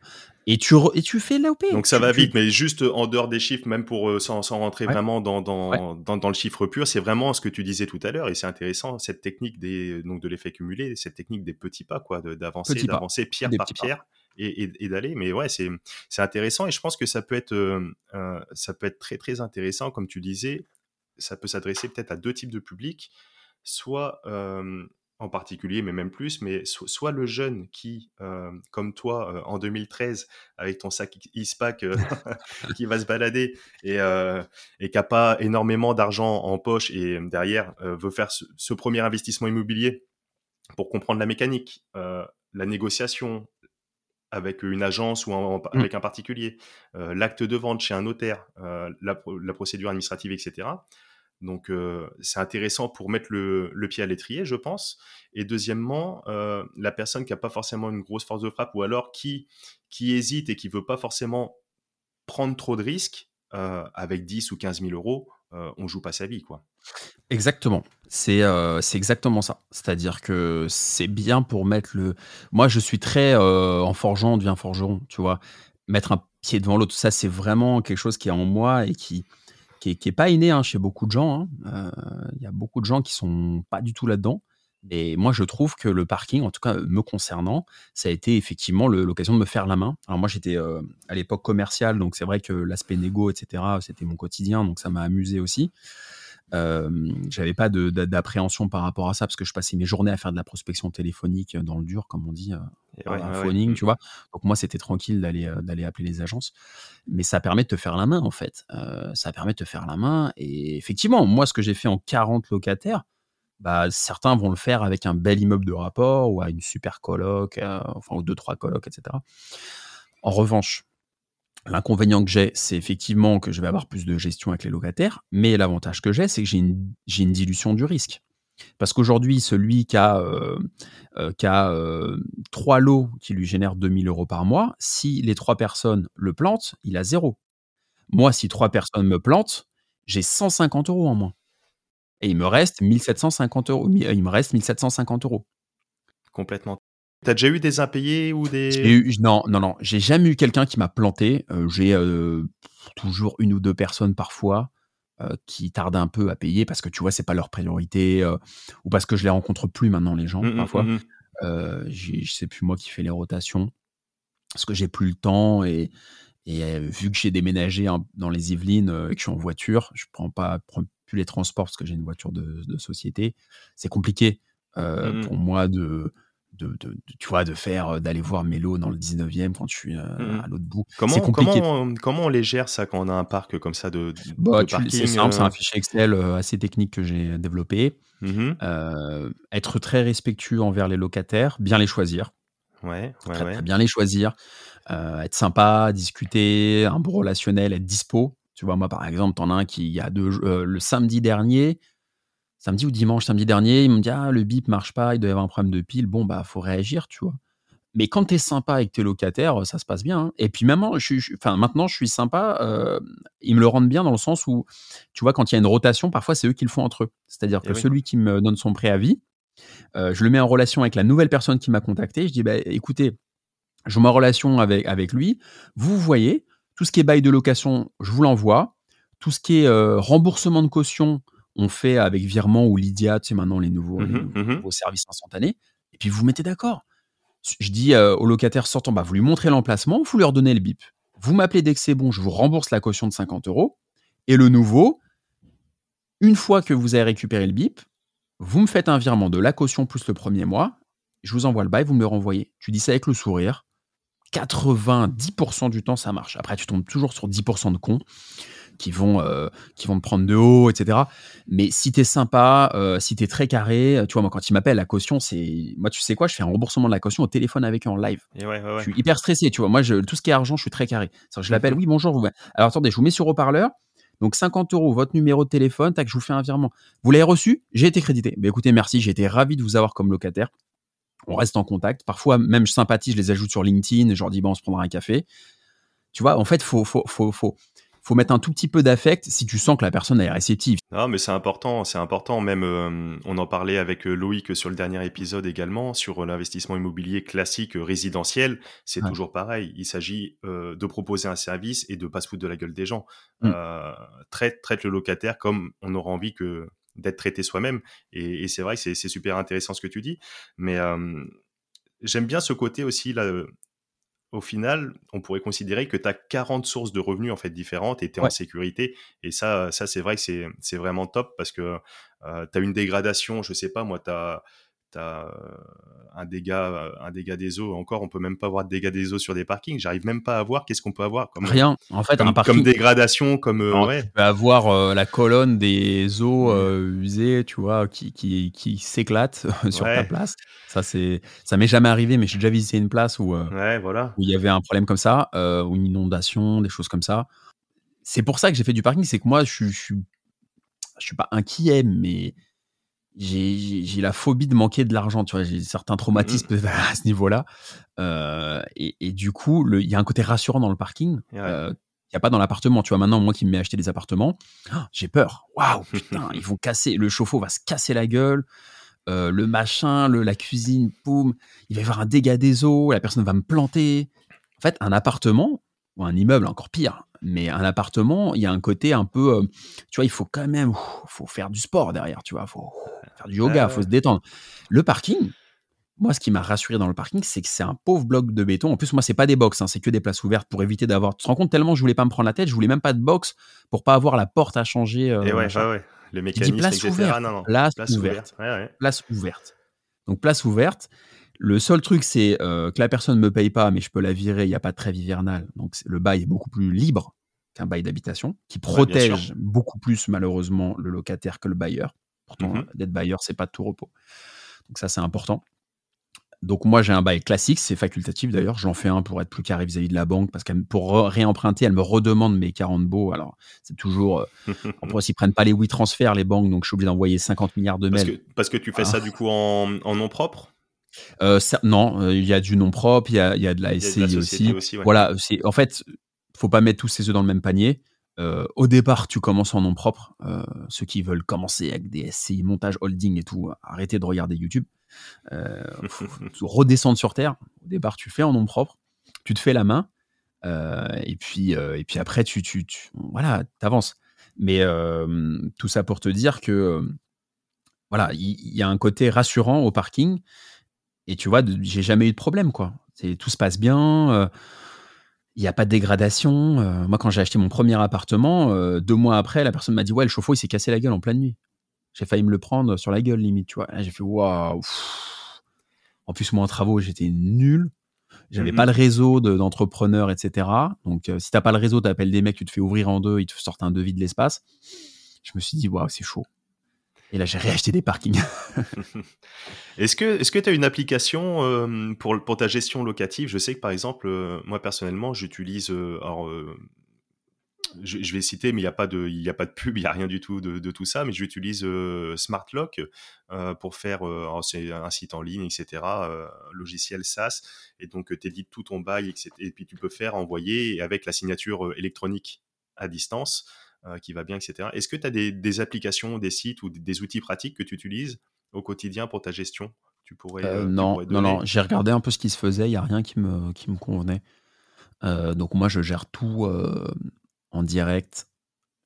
Et tu, et tu fais l'AOP. Donc ça va vite, mais juste en dehors des chiffres, même pour euh, sans, rentrer vraiment dans, dans, dans, le chiffre pur, c'est vraiment ce que tu disais tout à l'heure. Et c'est intéressant, cette technique des, donc de l'effet cumulé, cette technique des petits pas, quoi, d'avancer, d'avancer pierre par pierre. Et, d'aller. Mais ouais, c'est intéressant et je pense que ça peut être euh, euh, ça peut être très très intéressant, comme tu disais, ça peut s'adresser peut-être à deux types de publics, soit en particulier, mais même plus, mais soit le jeune qui, comme toi, en 2013, avec ton sac ISPAC, qui va se balader et, et qui n'a pas énormément d'argent en poche et derrière veut faire ce, premier investissement immobilier pour comprendre la mécanique, la négociation, avec une agence ou mmh. avec un particulier, l'acte de vente chez un notaire, la, procédure administrative, etc. Donc c'est intéressant pour mettre le, pied à l'étrier, je pense. Et deuxièmement, la personne qui n'a pas forcément une grosse force de frappe ou alors qui, qui hésite et qui veut pas forcément prendre trop de risques, avec 10 ou 15 000 euros, on joue pas sa vie. quoi. Exactement. C'est exactement ça. C'est-à-dire que c'est bien pour mettre le... Moi, je suis très en forgeant, devient forgeron, tu vois. Mettre un pied devant l'autre, ça, c'est vraiment quelque chose qui est en moi et qui qui est, pas inné hein, chez beaucoup de gens. Hein. Euh, il y a beaucoup de gens qui sont pas du tout là-dedans. Et moi, je trouve que le parking, en tout cas me concernant, ça a été effectivement l'occasion de me faire la main. Alors moi, j'étais euh, à l'époque commercial, donc c'est vrai que l'aspect négo, etc., c'était mon quotidien, donc ça m'a amusé aussi. Euh, j'avais pas d'appréhension par rapport à ça parce que je passais mes journées à faire de la prospection téléphonique dans le dur, comme on dit, phoning, tu vois. Donc moi, c'était tranquille d'aller d'aller appeler les agences, mais ça permet de te faire la main en fait. ça permet de te faire la main et effectivement, moi, ce que j'ai fait en 40 locataires, bah, certains vont le faire avec un bel immeuble de rapport ou à une super coloc, enfin ou deux trois colocs, etc. En revanche, L'inconvénient que j'ai, c'est effectivement que je vais avoir plus de gestion avec les locataires, mais l'avantage que j'ai, c'est que j'ai une, dilution du risque. Parce qu'aujourd'hui, celui qui a, euh, euh, euh, trois lots qui lui génèrent 2000 euros par mois, si les trois personnes le plantent, il a zéro. Moi, si trois personnes me plantent, j'ai 150 euros en moins. Et il me reste 1750 euros. Il me reste 1750 euros. Complètement. T'as déjà eu des impayés ou des... non, non, non. J'ai jamais eu quelqu'un qui m'a planté. j'ai toujours une ou deux personnes parfois euh, qui tardent un peu à payer parce que tu vois, c'est pas leur priorité ou parce que je les rencontre plus maintenant, les gens, mmh, mmh, parfois. Mmh, euh, je sais plus moi qui fais les rotations parce que j'ai plus le temps et, et vu que j'ai déménagé dans les Yvelines et que je suis en voiture, je prends pas plus les transports parce que j'ai une voiture de, société. C'est compliqué pour moi de de, tu vois, de faire, d'aller voir Mélo dans le 19e quand je suis mmh à l'autre bout. Comment, comment, comment on les gère ça quand on a un parc comme ça de, bah, C'est simple, c'est un fichier Excel assez technique que j'ai développé. Mmh être très respectueux envers les locataires, bien les choisir. Ouais, ouais, très, bien les choisir. être sympa, discuter, un bon relationnel, être dispo. Tu vois, moi, par exemple, t'en as un qui, il y a deux, le samedi dernier, samedi ou dimanche, samedi dernier, il me dit Ah, le bip marche pas, il doit y avoir un problème de pile. Bon, bah, faut réagir, tu vois. Mais quand tu es sympa avec tes locataires, ça se passe bien. Hein. Et puis maintenant, je, enfin, maintenant, je suis sympa. Euh, ils me le rendent bien dans le sens où, tu vois, quand il y a une rotation, parfois, c'est eux qui le font entre eux. C'est-à-dire que celui qui me donne son préavis, euh, je le mets en relation avec la nouvelle personne qui m'a contacté. Je dis bah, écoutez, je mets en relation avec, avec lui. Vous voyez, tout ce qui est bail de location, je vous l'envoie. Tout ce qui est euh, remboursement de caution, on fait avec Virement ou Lydia, tu sais, maintenant les nouveaux, mmh mmh nouveaux services instantanés. Et puis vous vous mettez d'accord. Je dis euh, au locataire sortant, bah, vous lui montrez l'emplacement, vous lui redonnez le bip. Vous m'appelez dès que c'est bon, je vous rembourse la caution de 50 euros. Et le nouveau, une fois que vous avez récupéré le bip, vous me faites un virement de la caution plus le premier mois, je vous envoie le bail, vous me le renvoyez. Tu dis ça avec le sourire. 90% du temps, ça marche. Après, tu tombes toujours sur 10% de cons qui vont, euh, qui vont te prendre de haut, etc. Mais si tu es sympa, euh, si tu es très carré, tu vois, moi, quand ils m'appellent, la caution, c'est. Moi, tu sais quoi, je fais un remboursement de la caution au téléphone avec eux en live. Je suis hyper stressé, tu vois. Moi, je, tout ce qui est argent, je suis très carré. Je l'appelle, oui, bonjour. Vous... Alors, attendez, je vous mets sur haut-parleur. Donc 50 euros, votre numéro de téléphone, tac, je vous fais un virement. Vous l'avez reçu J'ai été crédité. Mais écoutez, merci, j'ai été ravi de vous avoir comme locataire. On reste en contact. Parfois, même je sympathise, je les ajoute sur LinkedIn, je leur dis, bon, on se prendra un café. Tu vois, en fait, faut, faut, faut, faut, faut mettre un tout petit peu d'affect si tu sens que la personne est réceptive. Non, mais c'est important, c'est important. Même, euh, on en parlait avec euh, Loïc sur le dernier épisode également, sur euh, l'investissement immobilier classique résidentiel. C'est toujours pareil. Il s'agit de proposer un service et de pas se foutre de la gueule des gens. Mm. traite, traite le locataire comme on aura envie que d'être traité soi-même. Et, et c'est vrai que c'est super intéressant ce que tu dis. Mais j'aime bien ce côté aussi là, au final, on pourrait considérer que tu as 40 sources de revenus en fait différentes et tu es en sécurité. Et ça, ça c'est vrai que c'est vraiment top parce que euh, tu as une dégradation, je sais pas, moi, tu as euh, un dégât, un dégât des eaux. Encore, on peut même pas avoir de dégâts des eaux sur des parkings. J'arrive même pas à voir qu'est-ce qu'on peut avoir comme rien. En fait, comme, un parking, comme dégradation, comme euh, Tu peux avoir euh, la colonne des eaux mmh. usées, tu vois, qui qui, qui s'éclate sur ta place. Ça c'est, ça m'est jamais arrivé, mais j'ai déjà visité une place où voilà. où il y avait un problème comme ça, ou une inondation, des choses comme ça. C'est pour ça que j'ai fait du parking, c'est que moi je, je, je, je suis pas inquiet, mais j'ai la phobie de manquer de l'argent, tu vois, j'ai certains traumatismes mmh. à ce niveau-là. Euh, et, et, du coup, il y a un côté rassurant dans le parking. Euh, il n'y a pas dans l'appartement. Tu vois, maintenant, moi qui me mets acheter des appartements, ah, j'ai peur. Waouh, putain, ils vont casser, le chauffe-eau va se casser la gueule. Euh, le machin, le, la cuisine, boum, il va y avoir un dégât des eaux, la personne va me planter. En fait, un appartement, ou un immeuble encore pire, mais un appartement, il y a un côté un peu, euh, tu vois, il faut quand même, faut faire du sport derrière, tu vois, faut faire du yoga, il faut se détendre. Le parking, moi, ce qui m'a rassuré dans le parking, c'est que c'est un pauvre bloc de béton. En plus, moi, c'est pas des box, hein, c'est que des places ouvertes pour éviter d'avoir. Tu te rends compte tellement je voulais pas me prendre la tête, je voulais même pas de box pour pas avoir la porte à changer. Euh, Et ouais, ouais, les mécanismes, place etc. Ouverte. Non, non. Place, ouverte. Place ouverte. Donc place ouverte. Le seul truc, c'est euh, que la personne ne me paye pas, mais je peux la virer, il n'y a pas de trêve hivernale. Donc le bail est beaucoup plus libre qu'un bail d'habitation, qui protège beaucoup plus malheureusement le locataire que le bailleur. Pourtant, mmh d'être bailleur, c'est pas de tout repos. Donc ça, c'est important. Donc moi, j'ai un bail classique, c'est facultatif d'ailleurs. J'en fais un pour être plus carré vis-à-vis de la banque, parce que pour réemprunter, elle me redemande mes 40 baux. Alors, c'est toujours... Euh, en plus, ils prennent pas les oui transferts, les banques, donc je suis obligé d'envoyer 50 milliards de mails. Parce que, tu fais ça ah. du coup en nom propre? Euh, non, euh, il y a du nom propre, il y a, de la SCI aussi. Voilà, c'est en fait, faut pas mettre tous ses œufs dans le même panier. Euh, au départ, tu commences en nom propre. ceux qui veulent commencer avec des SCI, montage, holding et tout, arrêtez de regarder YouTube. faut, redescendre sur terre. Au départ, tu fais en nom propre, tu te fais la main, et puis et puis après, tu, tu, tu voilà, t'avances. Mais tout ça pour te dire que voilà, il y, a un côté rassurant au parking. Et tu vois, j'ai jamais eu de problème, quoi. Tout se passe bien. Il n'y a pas de dégradation. Euh, moi, quand j'ai acheté mon premier appartement, euh, deux mois après, la personne m'a dit Ouais, le chauffe-eau, il s'est cassé la gueule en pleine nuit. J'ai failli me le prendre sur la gueule, limite, tu vois. J'ai fait Waouh En plus, moi, en travaux, j'étais nul. J'avais Mhm. pas le réseau de- d'entrepreneurs, etc. Donc, euh, si t'as pas le réseau, t'appelles des mecs, tu te fais ouvrir en deux, ils te sortent un devis de l'espace. Je me suis dit, waouh, c'est chaud. Et là, j'ai réacheté des parkings. Est-ce que tu as une application euh, pour, pour ta gestion locative? Je sais que par exemple, euh, moi personnellement, j'utilise. euh, je, vais citer, mais il n'y a pas de a pas de pub, il n'y a rien du tout de, de tout ça. Mais j'utilise SmartLock pour faire. c'est un site en ligne, etc. logiciel SaaS. Et donc, tu édites tout ton bail, etc. Et puis, tu peux faire envoyer avec la signature électronique à distance qui va bien, etc. Est-ce que tu as des, des applications, des sites ou des, outils pratiques que tu utilises au quotidien pour ta gestion tu pourrais, Euh, euh, tu non, pourrais non, donner? Non, j'ai regardé un peu ce qui se faisait, il n'y a rien qui me, qui me convenait. Euh, donc moi, je gère tout euh, en direct.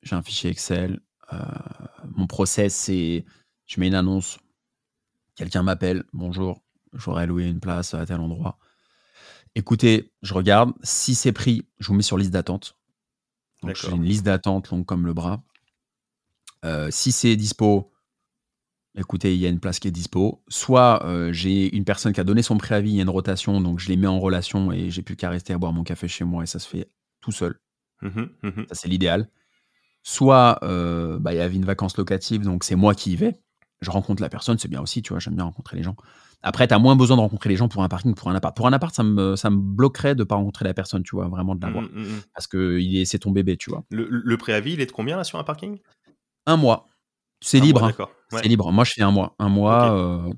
J'ai un fichier Excel. Euh, mon process, c'est je mets une annonce, quelqu'un m'appelle, bonjour, j'aurais loué une place à tel endroit. Écoutez, je regarde, si c'est pris, je vous mets sur liste d'attente. Donc j'ai une liste d'attente longue comme le bras. Euh, si c'est dispo, écoutez, il y a une place qui est dispo. Soit euh, j'ai une personne qui a donné son préavis, il y a une rotation, donc je les mets en relation et j'ai plus qu'à rester à boire mon café chez moi et ça se fait tout seul. Mhm, mhm. Ça, c'est l'idéal. Soit euh, bah, il y avait une vacance locative, donc c'est moi qui y vais. Je rencontre la personne, c'est bien aussi, tu vois, j'aime bien rencontrer les gens. Après, tu as moins besoin de rencontrer les gens pour un parking, pour un appart. Pour un appart, ça me, ça me bloquerait de pas rencontrer la personne, tu vois, vraiment de la voir. Mhm, mhm. Parce que c'est ton bébé, tu vois. Le, le préavis, il est de combien là sur un parking? Un mois. C'est libre. hein. C'est libre. Moi, je fais un mois. Un mois, euh,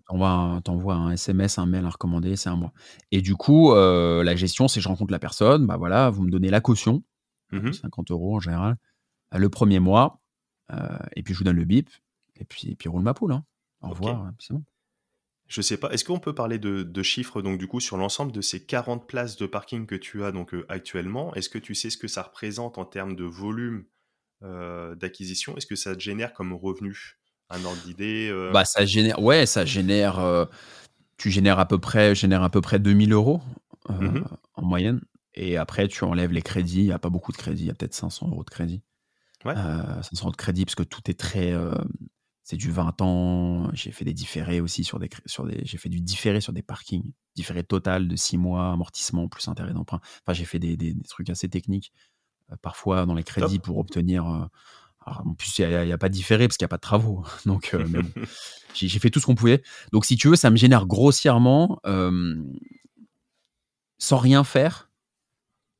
t'envoies un, SMS, un mail à recommander, c'est un mois. Et du coup, euh, la gestion, c'est je rencontre la personne, bah voilà, vous me donnez la caution, Mhm. 50 euros en général, euh, le premier mois, euh, et puis je vous donne le bip, et puis, et puis roule ma poule. hein. Au revoir, c'est bon. Je sais pas. Est-ce qu'on peut parler de, de chiffres donc du coup sur l'ensemble de ces 40 places de parking que tu as donc euh, actuellement? Est-ce que tu sais ce que ça représente en termes de volume euh, d'acquisition? Est-ce que ça te génère comme revenu? Un ordre d'idée euh, Bah, ça génère, ouais, ça génère, tu génères à peu près, génère à peu près 2000 euros Mhm. en moyenne. Et après, tu enlèves les crédits. Il n'y a pas beaucoup de crédits. Il y a peut-être 500 euros de crédit. Ouais. Euh, 500 euros de crédit parce que tout est très. C'est du 20 ans. J'ai fait des différés aussi sur des. Sur des j'ai fait du différé sur des parkings. Différé total de 6 mois, amortissement plus intérêt d'emprunt. Enfin, j'ai fait des, des- des trucs assez techniques. euh, parfois dans les crédits pour obtenir. euh, alors, en plus, il n'y a, pas de différé parce qu'il n'y a pas de travaux. Donc, euh, bon, j'ai fait tout ce qu'on pouvait. Donc, si tu veux, ça me génère grossièrement, sans rien faire,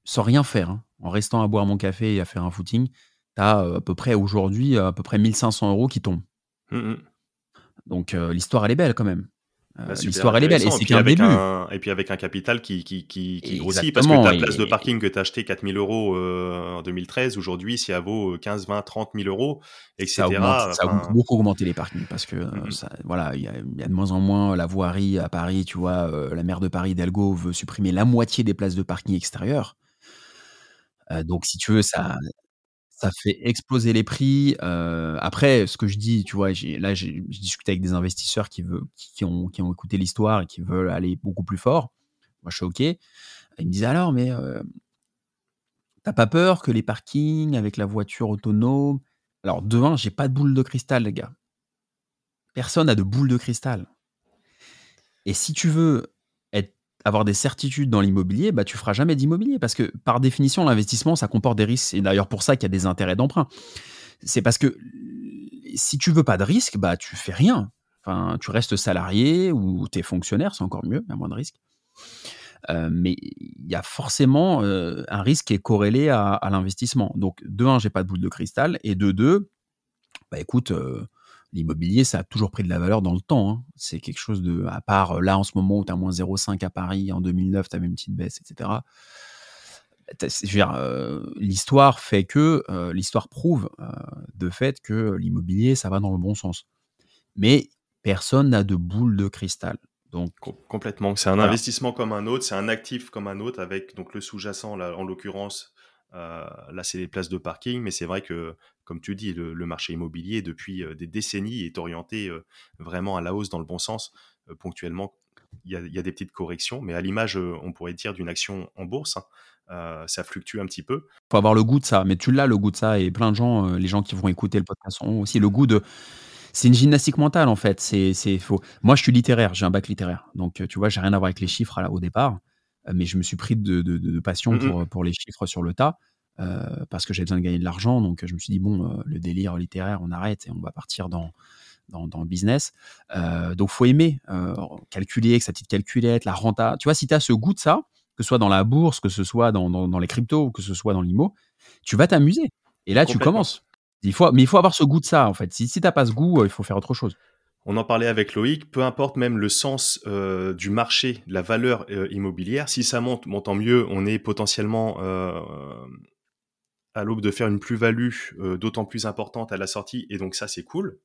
sans rien faire, hein, en restant à boire mon café et à faire un footing, tu as à peu près aujourd'hui à peu près 1500 euros qui tombent. Mhm. Donc, euh, l'histoire, elle est belle quand même. Euh, Bah, l'histoire, elle est belle. Et c'est puis qu'un début. un- Et puis avec un capital qui, qui, qui, qui grossit, parce que ta place de parking que tu as acheté 4000 euros euh, en 2013, aujourd'hui, si elle vaut euh, 15, 20, 30 000 euros, etc. Ça, augmente, ça a beaucoup augmenté les parkings parce que ça- voilà, il y, a il y a de moins en moins la voirie à Paris. Tu vois, la maire de Paris, Hidalgo, veut supprimer la moitié des places de parking extérieures. Donc, si tu veux, ça, ça fait exploser les prix. Après, ce que je dis, tu vois, là, j'ai discuté avec des investisseurs qui, veulent, qui, ont, écouté l'histoire et qui veulent aller beaucoup plus fort. Moi, je suis OK. Ils me disent alors, mais t'as pas peur que les parkings avec la voiture autonome? Alors, de un, j'ai pas de boule de cristal, les gars. Personne n'a de boule de cristal. Et si tu veux avoir des certitudes dans l'immobilier, bah, tu feras jamais d'immobilier parce que par définition, l'investissement, ça comporte des risques. Et d'ailleurs, pour ça qu'il y a des intérêts d'emprunt. C'est parce que si tu veux pas de risque, bah, tu fais rien. Enfin, tu restes salarié ou tu es fonctionnaire, c'est encore mieux, il y a moins de risques. Euh, mais il y a forcément euh, un risque qui est corrélé à, à l'investissement. Donc, de un, j'ai pas de boule de cristal. Et de deux, bah écoute, euh, l'immobilier, ça a toujours pris de la valeur dans le temps. hein. C'est quelque chose de. À part euh, là, en ce moment où tu as moins 0,5 à Paris, en 2009, tu avais une petite baisse, etc. Euh, l'histoire fait que. euh, l'histoire prouve euh, de fait que l'immobilier, ça va dans le bon sens. Mais personne n'a de boule de cristal. Donc, Com- Complètement. C'est un Voilà. investissement comme un autre, c'est un actif comme un autre, avec donc le sous-jacent, en l'occurrence, euh, là c'est les places de parking, mais c'est vrai que, comme tu dis, le, le marché immobilier depuis des décennies est orienté vraiment à la hausse dans le bon sens. Ponctuellement, il y, a, il y a des petites corrections, mais à l'image, on pourrait dire, d'une action en bourse, hein, euh, ça fluctue un petit peu. faut avoir le goût de ça. Mais tu l'as, le goût de ça. Et plein de gens, euh, les gens qui vont écouter le podcast ont aussi le goût de. c'est une gymnastique mentale en fait. C'est faux. Moi, je suis littéraire, j'ai un bac littéraire, donc tu vois, j'ai rien à voir avec les chiffres au départ, mais je me suis pris de, de, passion mmh pour, pour les chiffres sur le tas. Parce que j'ai besoin de gagner de l'argent, donc je me suis dit bon, le délire littéraire, on arrête et on va partir dans, dans, dans le business. Euh, donc, faut aimer calculer avec sa petite calculette, la renta. Tu vois, si tu as ce goût de ça, que ce soit dans la bourse, que ce soit dans, dans, les cryptos, que ce soit dans l'IMO, tu vas t'amuser. Et là, tu commences. Il faut, mais il faut avoir ce goût de ça, en fait. Si, si tu n'as pas ce goût, il faut faire autre chose. On en parlait avec Loïc, peu importe même le sens euh, du marché, la valeur euh, immobilière, si ça monte, montant mieux, on est potentiellement euh, à l'aube de faire une plus-value d'autant plus importante à la sortie, et donc ça c'est cool,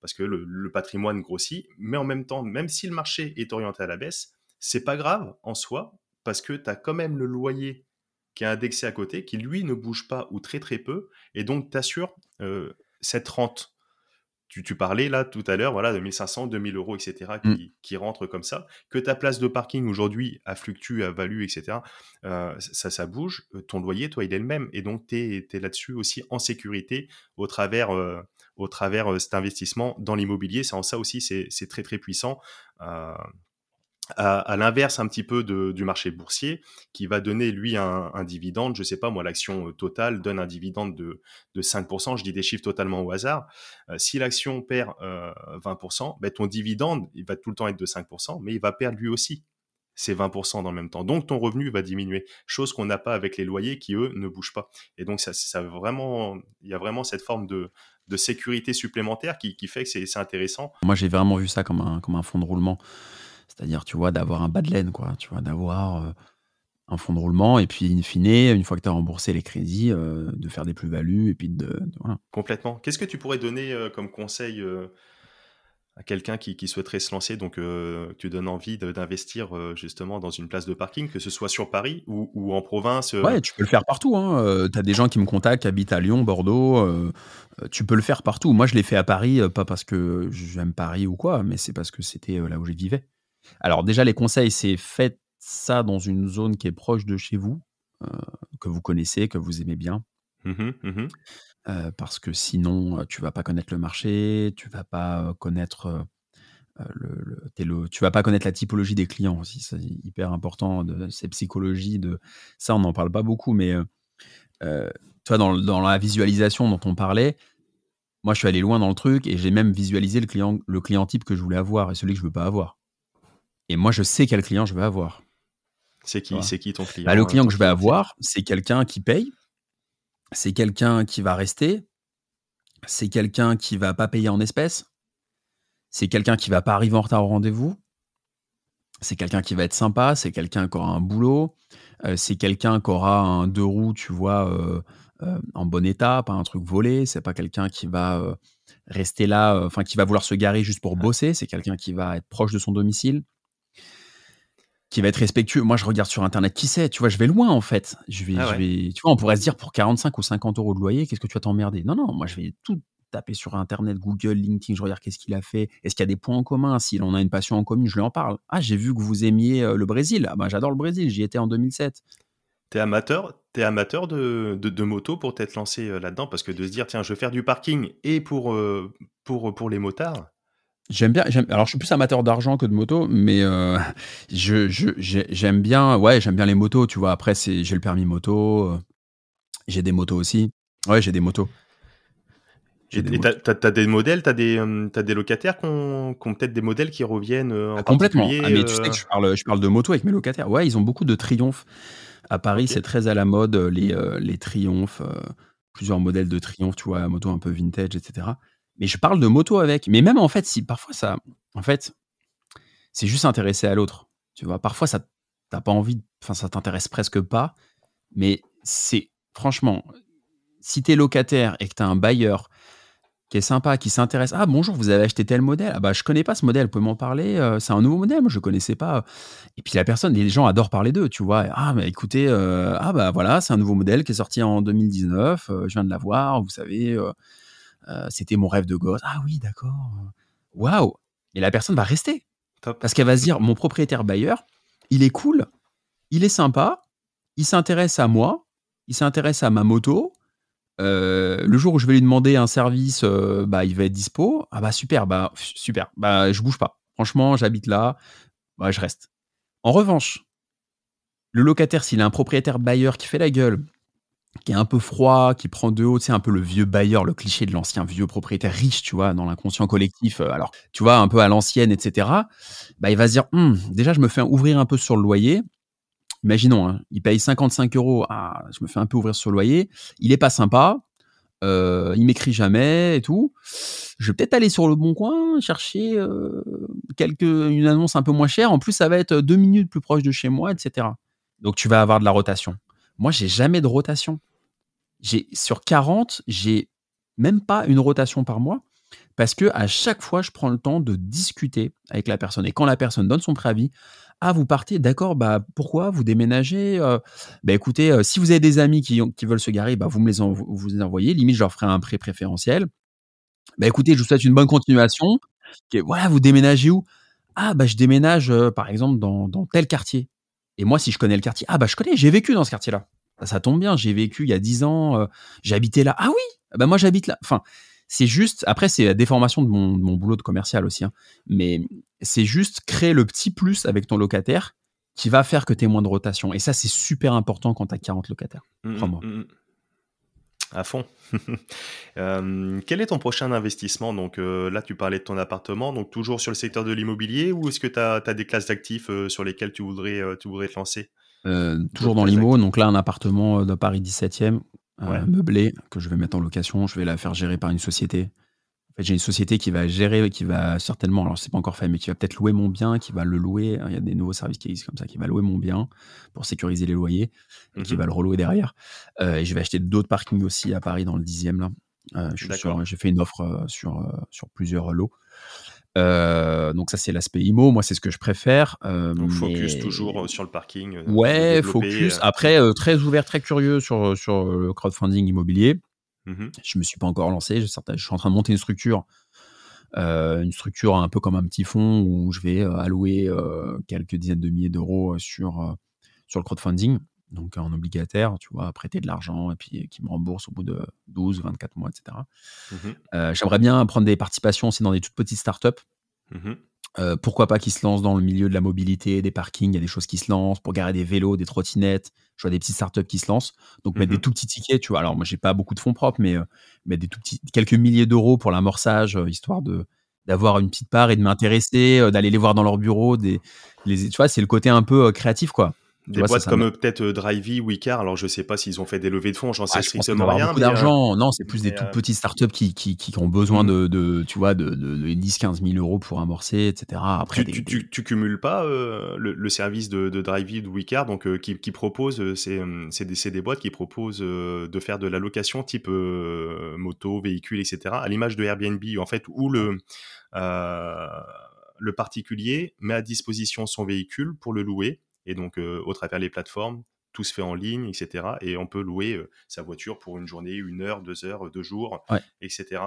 parce que le, patrimoine grossit, mais en même temps, même si le marché est orienté à la baisse, c'est pas grave en soi, parce que tu as quand même le loyer qui est indexé à côté, qui lui ne bouge pas ou très très peu, et donc t'assures euh, cette rente. Tu, tu, parlais là tout à l'heure, voilà, de 1500, 2000 euros, etc., qui, mmh. qui rentrent comme ça. Que ta place de parking aujourd'hui a fluctué, a valu, etc., euh, ça, ça bouge. Euh, ton loyer, toi, il est le même. Et donc, tu es, là-dessus aussi en sécurité au travers, au travers cet investissement dans l'immobilier. C'est en ça aussi, c'est très, très puissant à, l'inverse un petit peu du marché boursier, qui va donner lui un, dividende, je sais pas moi, l'action euh, totale donne un dividende de, de 5%, je dis des chiffres totalement au hasard. Euh, si l'action perd 20%, euh, ben ton dividende, il va tout le temps être de 5%, mais il va perdre lui aussi ces 20% dans le même temps. Donc ton revenu va diminuer, chose qu'on n'a pas avec les loyers qui eux ne bougent pas. Et donc ça, ça vraiment, il y a vraiment cette forme de, sécurité supplémentaire qui, qui fait que c'est intéressant. Moi j'ai vraiment vu ça comme un, comme un fonds de roulement. C'est-à-dire, tu vois, d'avoir un bas de laine, quoi. Tu vois, d'avoir euh, un fonds de roulement et puis, in fine, une fois que tu as remboursé les crédits, euh, de faire des plus-values et puis de, voilà. Complètement. Qu'est-ce que tu pourrais donner euh, comme conseil à quelqu'un qui, souhaiterait se lancer? Donc, tu donnes envie d'investir justement dans une place de parking, que ce soit sur Paris ou, en province Ouais, tu peux le faire partout. Hein. tu as des gens qui me contactent, qui habitent à Lyon, Bordeaux. tu peux le faire partout. Moi, je l'ai fait à Paris, pas parce que j'aime Paris ou quoi, mais c'est parce que c'était là où je vivais. Alors déjà, les conseils, c'est faites ça dans une zone qui est proche de chez vous, euh, que vous connaissez, que vous aimez bien. Mmh mmh euh, parce que sinon, euh, tu vas pas connaître le marché, tu vas pas connaître le, tu vas pas connaître la typologie des clients aussi. C'est hyper important. De, ces psychologies de ça, on n'en parle pas beaucoup, mais toi, dans, dans, la visualisation dont on parlait, moi, je suis allé loin dans le truc et j'ai même visualisé le client, le client type que je voulais avoir et celui que je veux pas avoir. Et moi, je sais quel client je vais avoir. C'est qui, c'est qui ton client bah, Le client que je vais avoir, c'est quelqu'un qui paye, c'est quelqu'un qui va rester, c'est quelqu'un qui va pas payer en espèces, c'est quelqu'un qui va pas arriver en retard au rendez-vous, c'est quelqu'un qui va être sympa, c'est quelqu'un qui aura un boulot, euh, c'est quelqu'un qui aura un deux roues, tu vois, euh, euh, en bon état, pas un truc volé, c'est pas quelqu'un qui va rester là, enfin qui va vouloir se garer juste pour bosser, c'est quelqu'un qui va être proche de son domicile qui va être respectueux. Moi, je regarde sur Internet, qui sait Tu vois, je vais loin en fait. Je vais, ah je vais, tu vois, on pourrait se dire pour 45 ou 50 euros de loyer, qu'est-ce que tu vas t'emmerder? Non, non, moi, je vais tout taper sur Internet, Google, LinkedIn, je regarde qu'est-ce qu'il a fait. Est-ce qu'il y a des points en commun? S'il en a une passion en commun, je lui en parle. Ah, j'ai vu que vous aimiez euh, le Brésil. Ah, ben, j'adore le Brésil, j'y étais en 2007. T'es amateur, es amateur de, de, moto pour t'être lancé euh, là-dedans? Parce que de se dire, tiens, je vais faire du parking et pour, euh, pour, pour les motards, J'aime bien. Alors, je suis plus amateur d'argent que de moto, mais euh, je, j'aime bien. Ouais, j'aime bien les motos. Tu vois. Après, c'est, j'ai le permis moto. Euh, j'ai des motos aussi. Ouais, j'ai des motos. J'ai des t'as, as, des modèles, t'as des, euh, as des locataires qui ont, peut-être des modèles qui reviennent en ah, Complètement. Ah, mais tu sais que je parle, je parle de moto avec mes locataires. Ouais, ils ont beaucoup de triomphes. À Paris, c'est très à la mode, les, les triomphes. plusieurs modèles de triomphes, tu vois, moto un peu vintage, etc. Mais je parle de moto avec. Mais même en fait, si parfois ça. En fait, c'est juste intéressé à l'autre. Tu vois, parfois ça t'as pas envie, enfin ça t'intéresse presque pas. Mais c'est franchement, si tu es locataire et que tu as un bailleur qui est sympa, qui s'intéresse. Ah bonjour, vous avez acheté tel modèle Ah bah je connais pas ce modèle, vous pouvez m'en parler euh, C'est un nouveau modèle, moi je connaissais pas. Et puis la personne, les gens adorent parler d'eux, tu vois. Ah mais écoutez, euh, ah bah voilà, c'est un nouveau modèle qui est sorti en 2019, euh, je viens de l'avoir, vous savez. Euh, c'était mon rêve de gosse. Ah oui, d'accord. Waouh Et la personne va rester. Parce qu'elle va se dire, mon propriétaire bailleur, il est cool, il est sympa, il s'intéresse à moi, il s'intéresse à ma moto, le jour où je vais lui demander un service, bah, il va être dispo. Ah bah super, bah super, bah je bouge pas. Franchement, j'habite là, bah, je reste. En revanche, le locataire, s'il a un propriétaire bailleur qui fait la gueule, qui est un peu froid, qui prend de haut, c'est un peu le vieux bailleur, le cliché de l'ancien vieux propriétaire riche, tu vois, dans l'inconscient collectif, euh, alors, tu vois, un peu à l'ancienne, etc., bah, il va se dire, «Hum, déjà, je me fais ouvrir un peu sur le loyer. Imaginons, hein, il paye 55 euros, ah, je me fais un peu ouvrir sur le loyer, il est pas sympa, euh, il m'écrit jamais et tout. Je vais peut-être aller sur le bon coin, chercher euh, quelque, une annonce un peu moins chère. En plus, ça va être deux minutes plus proche de chez moi, etc. Donc, tu vas avoir de la rotation. Moi, j'ai jamais de rotation. J'ai sur 40, j'ai même pas une rotation par mois parce que à chaque fois, je prends le temps de discuter avec la personne. Et quand la personne donne son préavis, ah, vous partez, d'accord, bah pourquoi? Vous déménagez euh, Bah écoutez, euh, si vous avez des amis qui, veulent se garer, bah vous me les, envoyez. Limite, je leur ferai un prêt préférentiel. Bah écoutez, je vous souhaite une bonne continuation. voilà, vous déménagez où? Ah bah je déménage euh, par exemple dans tel quartier. Et moi, si je connais le quartier, ah bah je connais, j'ai vécu dans ce quartier-là. Ça, tombe bien, j'ai vécu il y a 10 ans, euh, j'ai habité là. Ah oui, bah moi j'habite là. Enfin, c'est juste, après c'est la déformation de mon, mon, boulot de commercial aussi, hein. mais c'est juste créer le petit plus avec ton locataire qui va faire que tu aies moins de rotation. Et ça, c'est super important quand tu as 40 locataires. Mmh, crois-moi. Mmh, mmh. À fond. Euh, quel est ton prochain investissement? Donc euh, là, tu parlais de ton appartement, donc toujours sur le secteur de l'immobilier ou est-ce que tu as, des classes d'actifs euh, sur lesquelles tu voudrais, tu voudrais te lancer? Toujours dans l'IMO, donc là, un appartement de Paris 17e, meublé, que je vais mettre en location. Je vais la faire gérer par une société j'ai une société qui va gérer, qui va certainement, alors c'est pas encore fait, mais qui va peut-être louer mon bien, qui va le louer. Il y a des nouveaux services qui existent comme ça, qui va louer mon bien pour sécuriser les loyers et qui mhm. va le relouer derrière. Euh, et je vais acheter d'autres parkings aussi à Paris dans le dixième là. Euh, j'ai fait une offre euh, sur, sur plusieurs lots. donc ça c'est l'aspect IMO, moi c'est ce que je préfère. donc focus toujours sur le parking. ouais, focus. Après très ouvert, très curieux sur, sur le crowdfunding immobilier. Mmh je me suis pas encore lancé. Je, suis en train de monter une structure, euh, une structure un peu comme un petit fonds où je vais euh, allouer euh, quelques dizaines de milliers d'euros sur, sur le crowdfunding, donc en obligataire, tu vois, prêter de l'argent et puis qui me rembourse au bout de 12, 24 mois, etc. Mmh j'aimerais bien prendre des participations aussi dans des toutes petites startups. Mmh euh, pourquoi pas qu'ils se lancent dans le milieu de la mobilité, des parkings, il y a des choses qui se lancent pour garer des vélos, des trottinettes. Je vois des petites startups qui se lancent. Donc mettre des mmh tout petits tickets, tu vois. Alors moi j'ai pas beaucoup de fonds propres, mais euh, mettre des tout petits, quelques milliers d'euros pour l'amorçage, euh, histoire de d'avoir une petite part et de m'intéresser, d'aller les voir dans leur bureau. Des, les, tu vois, c'est le côté un peu créatif, quoi. Des boîtes comme peut-être euh, Drivey ou Icar, alors je sais pas s'ils ont fait des levées de fonds, j'en sais ah, strictement rien. beaucoup d'argent. Euh, non, c'est plus des toutes petites startups qui, qui, qui ont besoin mm. de, tu vois, de, de, 10-15 000 euros pour amorcer, etc. Après, tu, tu, tu, cumules pas euh, le, service de, de Drivey ou Icar, donc qui, qui propose, c'est des, des boîtes qui proposent de faire de la location type moto, véhicule, etc. À l'image de Airbnb, en fait, où le le particulier met à disposition son véhicule pour le louer et donc, euh, au travers les plateformes, tout se fait en ligne, etc. Et on peut louer euh, sa voiture pour une journée, une heure, deux heures, deux jours, etc.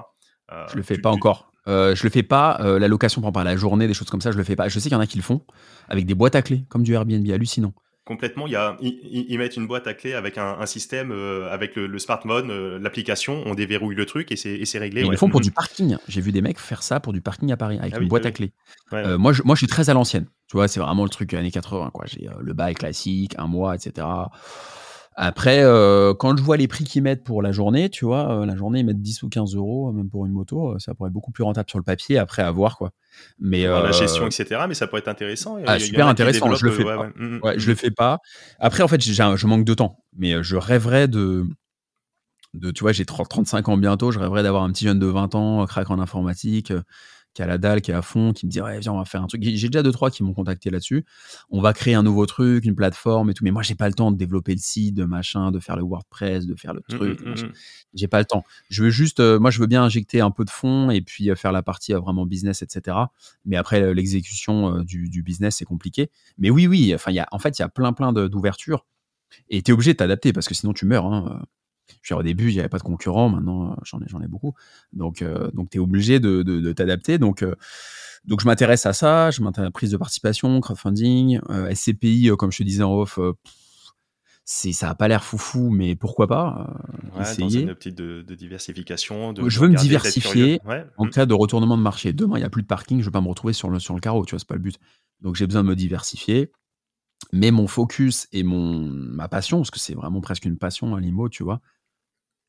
Euh, je le fais pas encore. Euh, je le fais pas. la location, par la journée, des choses comme ça, je le fais pas. Je sais qu'il y en a qui le font avec des boîtes à clés, comme du Airbnb, hallucinant complètement. Il y a, ils, mettent une boîte à clé avec un, système, avec le, smartphone, l'application, on déverrouille le truc et c'est réglé. Ils le font pour du parking. J'ai vu des mecs faire ça pour du parking à Paris avec ah une boîte à clé. moi, je, moi, je suis très à l'ancienne. Tu vois, c'est vraiment le truc années 80. Quoi. J'ai le bail classique, un mois, etc. Après, euh, quand je vois les prix qu'ils mettent pour la journée, tu vois, euh, la journée, ils mettent 10 ou 15 euros, euh, même pour une moto, ça pourrait être beaucoup plus rentable sur le papier, après à voir, quoi. Mais, la gestion, etc., mais ça pourrait être intéressant. Ah, super intéressant, je le fais pas. Mm, mm, je le fais pas. Après, en fait, je manque de temps, mais je rêverais de, de tu vois, j'ai 35 ans bientôt, je rêverais d'avoir un petit jeune de 20 ans, craque en informatique, qui a la dalle, qui est à fond, qui me dit ouais, viens, on va faire un truc. J'ai déjà deux trois qui m'ont contacté là-dessus. On va créer un nouveau truc, une plateforme et tout. Mais moi, j'ai pas le temps de développer le site, de machin, de faire le WordPress, de faire le mmh, truc. Mmh, mmh, j'ai pas le temps. Je veux juste, euh, moi, je veux bien injecter un peu de fonds et puis euh, faire la partie euh, vraiment business, etc. Mais après, l'exécution du, du, business, c'est compliqué. Mais oui, oui. Enfin, il y a, en fait, il y a plein, plein d'ouvertures. Et tu es obligé de t'adapter parce que sinon tu meurs. Hein au début, il n'y avait pas de concurrents, maintenant, euh, j'en ai, j'en ai beaucoup. Donc, euh, donc tu es obligé de, t'adapter. Donc, euh, donc, je m'intéresse à ça, je m'intéresse à la prise de participation, crowdfunding, SCPI, comme je te disais en off, c'est ça a pas l'air foufou, mais pourquoi pas euh, essayer. Dans une optique de, diversification. je veux me diversifier en cas de retournement de marché. Demain, il n'y a plus de parking, je ne vais pas me retrouver sur le, sur le carreau, tu vois, c'est pas le but. Donc j'ai besoin de me diversifier. Mais mon focus et mon, ma passion, parce que c'est vraiment presque une passion, à l'IMO, tu vois,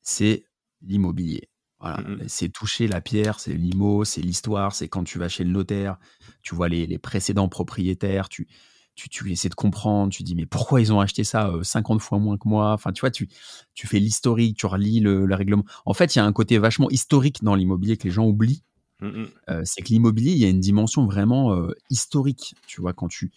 c'est l'immobilier. Voilà, mmh c'est toucher la pierre, c'est l'IMO, c'est l'histoire, c'est quand tu vas chez le notaire, tu vois les, les précédents propriétaires, tu, tu, tu, essaies de comprendre, tu dis mais pourquoi ils ont acheté ça 50 fois moins que moi? Enfin, tu vois, tu, tu fais l'historique, tu relis le, règlement. En fait, il y a un côté vachement historique dans l'immobilier que les gens oublient. Mmh c'est que l'immobilier, il y a une dimension vraiment historique. Tu vois, quand tu,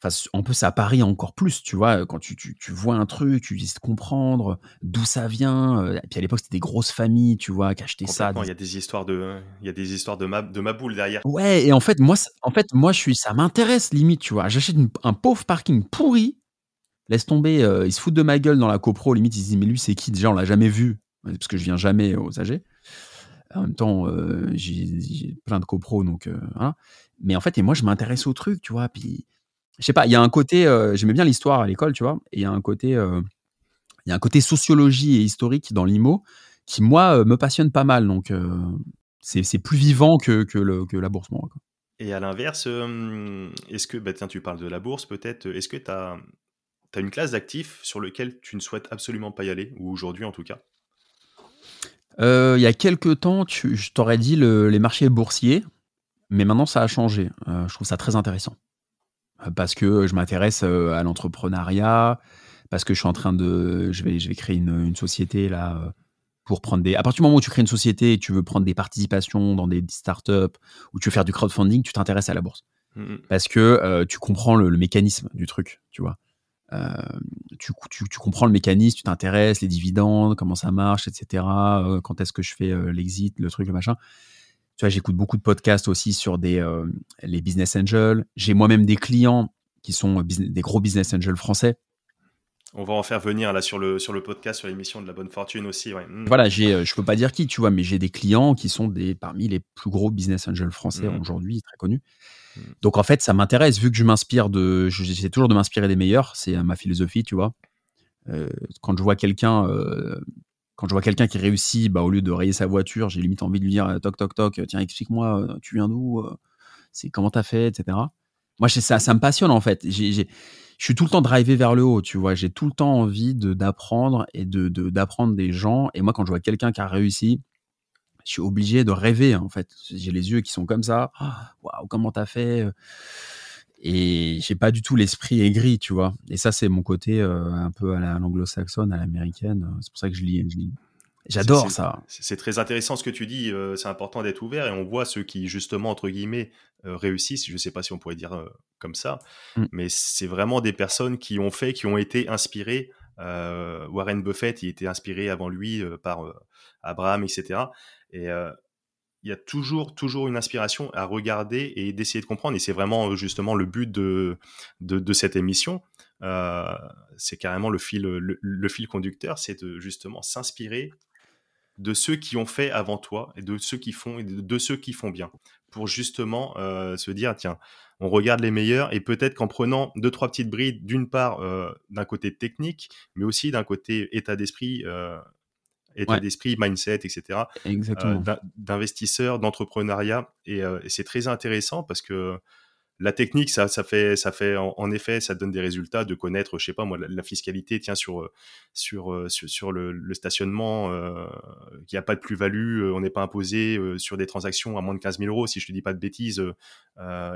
Enfin, on peut ça à Paris encore plus, tu vois, quand tu, tu, tu vois un truc, tu essaies de comprendre d'où ça vient. Euh, et puis à l'époque, c'était des grosses familles, tu vois, qui achetaient ça. Il y a des histoires de, il y a des histoires de ma, de ma boule derrière. Ouais, et en fait, moi, en fait, moi, je suis, ça m'intéresse limite, tu vois. J'achète un pauvre parking pourri, laisse tomber, euh, ils se foutent de ma gueule dans la copro, limite, ils se disent, mais lui, c'est qui? Déjà, on l'a jamais vu, parce que je viens jamais aux AG. En même temps, euh, j'ai plein de copro, donc, hein. Mais en fait, et moi, je m'intéresse au truc, tu vois, puis je sais pas, il y a un côté, euh, j'aimais bien l'histoire à l'école, tu vois, et il y a un côté, euh, il y a un côté sociologie et historique dans l'IMO qui, moi, euh, me passionne pas mal. Donc, c'est plus vivant que, que, le, que la bourse, moi. Et à l'inverse, est-ce que, bah, tiens, tu parles de la bourse peut-être, est-ce que tu as, as, une classe d'actifs sur lequel tu ne souhaites absolument pas y aller, ou aujourd'hui en tout cas? Il y a quelques temps, tu, je t'aurais dit le, les marchés boursiers, mais maintenant ça a changé. je trouve ça très intéressant parce que je m'intéresse euh, à l'entrepreneuriat, parce que je suis en train de, je vais, je vais créer une, une société là euh, pour prendre des. À partir du moment où tu crées une société et tu veux prendre des participations dans des startups ou tu veux faire du crowdfunding, tu t'intéresses à la bourse mmh parce que euh, tu comprends le, mécanisme du truc, tu vois. tu, tu, tu, comprends le mécanisme, tu t'intéresses, les dividendes, comment ça marche, etc. quand est-ce que je fais l'exit, le truc, le machin. Tu vois, j'écoute beaucoup de podcasts aussi sur des, euh, les business angels. J'ai moi-même des clients qui sont des gros business angels français. On va en faire venir là sur le, sur le podcast, sur l'émission de la bonne fortune aussi. Ouais. Mmh. Voilà, j'ai, euh, je peux pas dire qui, tu vois, mais j'ai des clients qui sont des, parmi les plus gros business angels français mmh. aujourd'hui, très connus. Mmh. Donc en fait, ça m'intéresse, vu que je m'inspire de. J'essaie toujours de m'inspirer des meilleurs, c'est euh, ma philosophie, tu vois. quand je vois quelqu'un quand je vois quelqu'un qui réussit, bah, au lieu de rayer sa voiture, j'ai limite envie de lui dire euh, toc toc toc, tiens explique-moi, euh, tu viens d'où, euh, c'est comment t'as fait, etc. Moi ça, ça me passionne en fait. je suis tout le temps drivé vers le haut, tu vois. J'ai tout le temps envie d'apprendre et de d'apprendre des gens. Et moi quand je vois quelqu'un qui a réussi, je suis obligé de rêver en fait. J'ai les yeux qui sont comme ça. Ah, waouh, comment t'as fait et j'ai pas du tout l'esprit aigri, tu vois. Et ça, c'est mon côté euh, un peu à l'anglo-saxonne, à l'américaine. C'est pour ça que je lis. J'adore ça. C'est très intéressant ce que tu dis. Euh, c'est important d'être ouvert et on voit ceux qui, justement, entre guillemets, euh, réussissent. Je sais pas si on pourrait dire comme ça, mmh. mais c'est vraiment des personnes qui ont fait, qui ont été inspirées. Warren Buffett, il était inspiré avant lui par Abraham, etc. Et il y a toujours, toujours une inspiration à regarder et d'essayer de comprendre. Et c'est vraiment justement le but de, de, cette émission. C'est carrément le fil, le, fil conducteur, c'est de justement s'inspirer de ceux qui ont fait avant toi et de ceux qui font et de, ceux qui font bien pour justement se dire tiens on regarde les meilleurs et peut-être qu'en prenant deux trois petites brides d'une part d'un côté technique mais aussi d'un côté état d'esprit état d'esprit, mindset, etc. Exactement. Euh, d'investisseurs, d'entrepreneuriat. Euh, et, c'est très intéressant parce que la technique, ça, ça fait, ça fait en, effet, ça donne des résultats de connaître, je sais pas moi, la, fiscalité, tiens, sur, sur, sur, le, stationnement, euh, qu'il n'y a pas de plus-value, on n'est pas imposé sur des transactions à moins de 15 000 euros, si je ne dis pas de bêtises,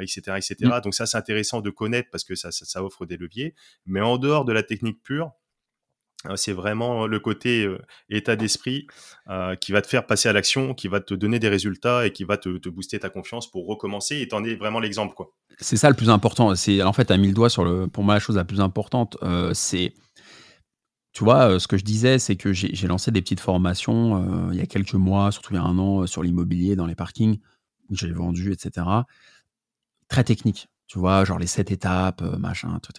etc. etc. Mmh. Donc ça, c'est intéressant de connaître parce que ça, ça, offre des leviers. Mais en dehors de la technique pure, euh, c'est vraiment le côté état d'esprit qui va te faire passer à l'action, qui va te donner des résultats et qui va te, booster ta confiance pour recommencer. Et t'en es vraiment l'exemple, quoi. C'est ça le plus important. C'est en fait, à mis le doigt sur le. Pour moi, la chose la plus importante, c'est. Tu vois, ce que je disais, c'est que j'ai lancé des petites formations il y a quelques mois, surtout il y a un an, sur l'immobilier, dans les parkings, où j'ai vendu, etc. Très technique. Tu vois, genre les sept étapes, machin, tout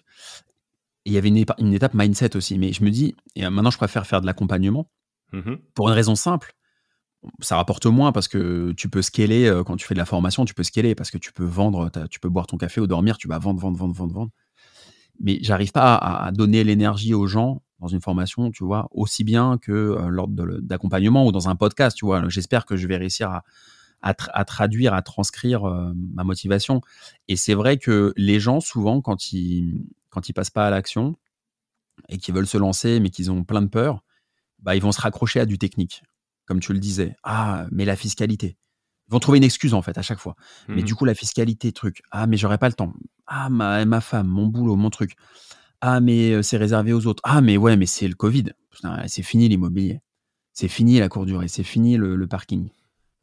il y avait une, étape mindset aussi. Mais je me dis, et maintenant, je préfère faire de l'accompagnement mmh pour une raison simple. Ça rapporte moins parce que tu peux scaler euh, quand tu fais de la formation, tu peux scaler parce que tu peux vendre, tu peux boire ton café ou dormir, tu vas vendre, vendre, vendre, vendre, vendre. mais j'arrive pas à, donner l'énergie aux gens dans une formation, tu vois, aussi bien que euh, lors d'accompagnement ou dans un podcast, tu vois. J'espère que je vais réussir à, à, traduire, à transcrire euh, ma motivation. Et c'est vrai que les gens, souvent, quand ils, quand ils passent pas à l'action et qu'ils veulent se lancer, mais qu'ils ont plein de peur, bah, ils vont se raccrocher à du technique, comme tu le disais. Ah, mais la fiscalité. Ils vont trouver une excuse, en fait, à chaque fois. Mais mmh. du coup, la fiscalité, truc. Ah, mais j'aurais pas le temps. Ah, ma, ma femme, mon boulot, mon truc. Ah, mais euh, c'est réservé aux autres. Ah, mais ouais, mais c'est le Covid. C'est fini l'immobilier. C'est fini la cour durée. C'est fini le parking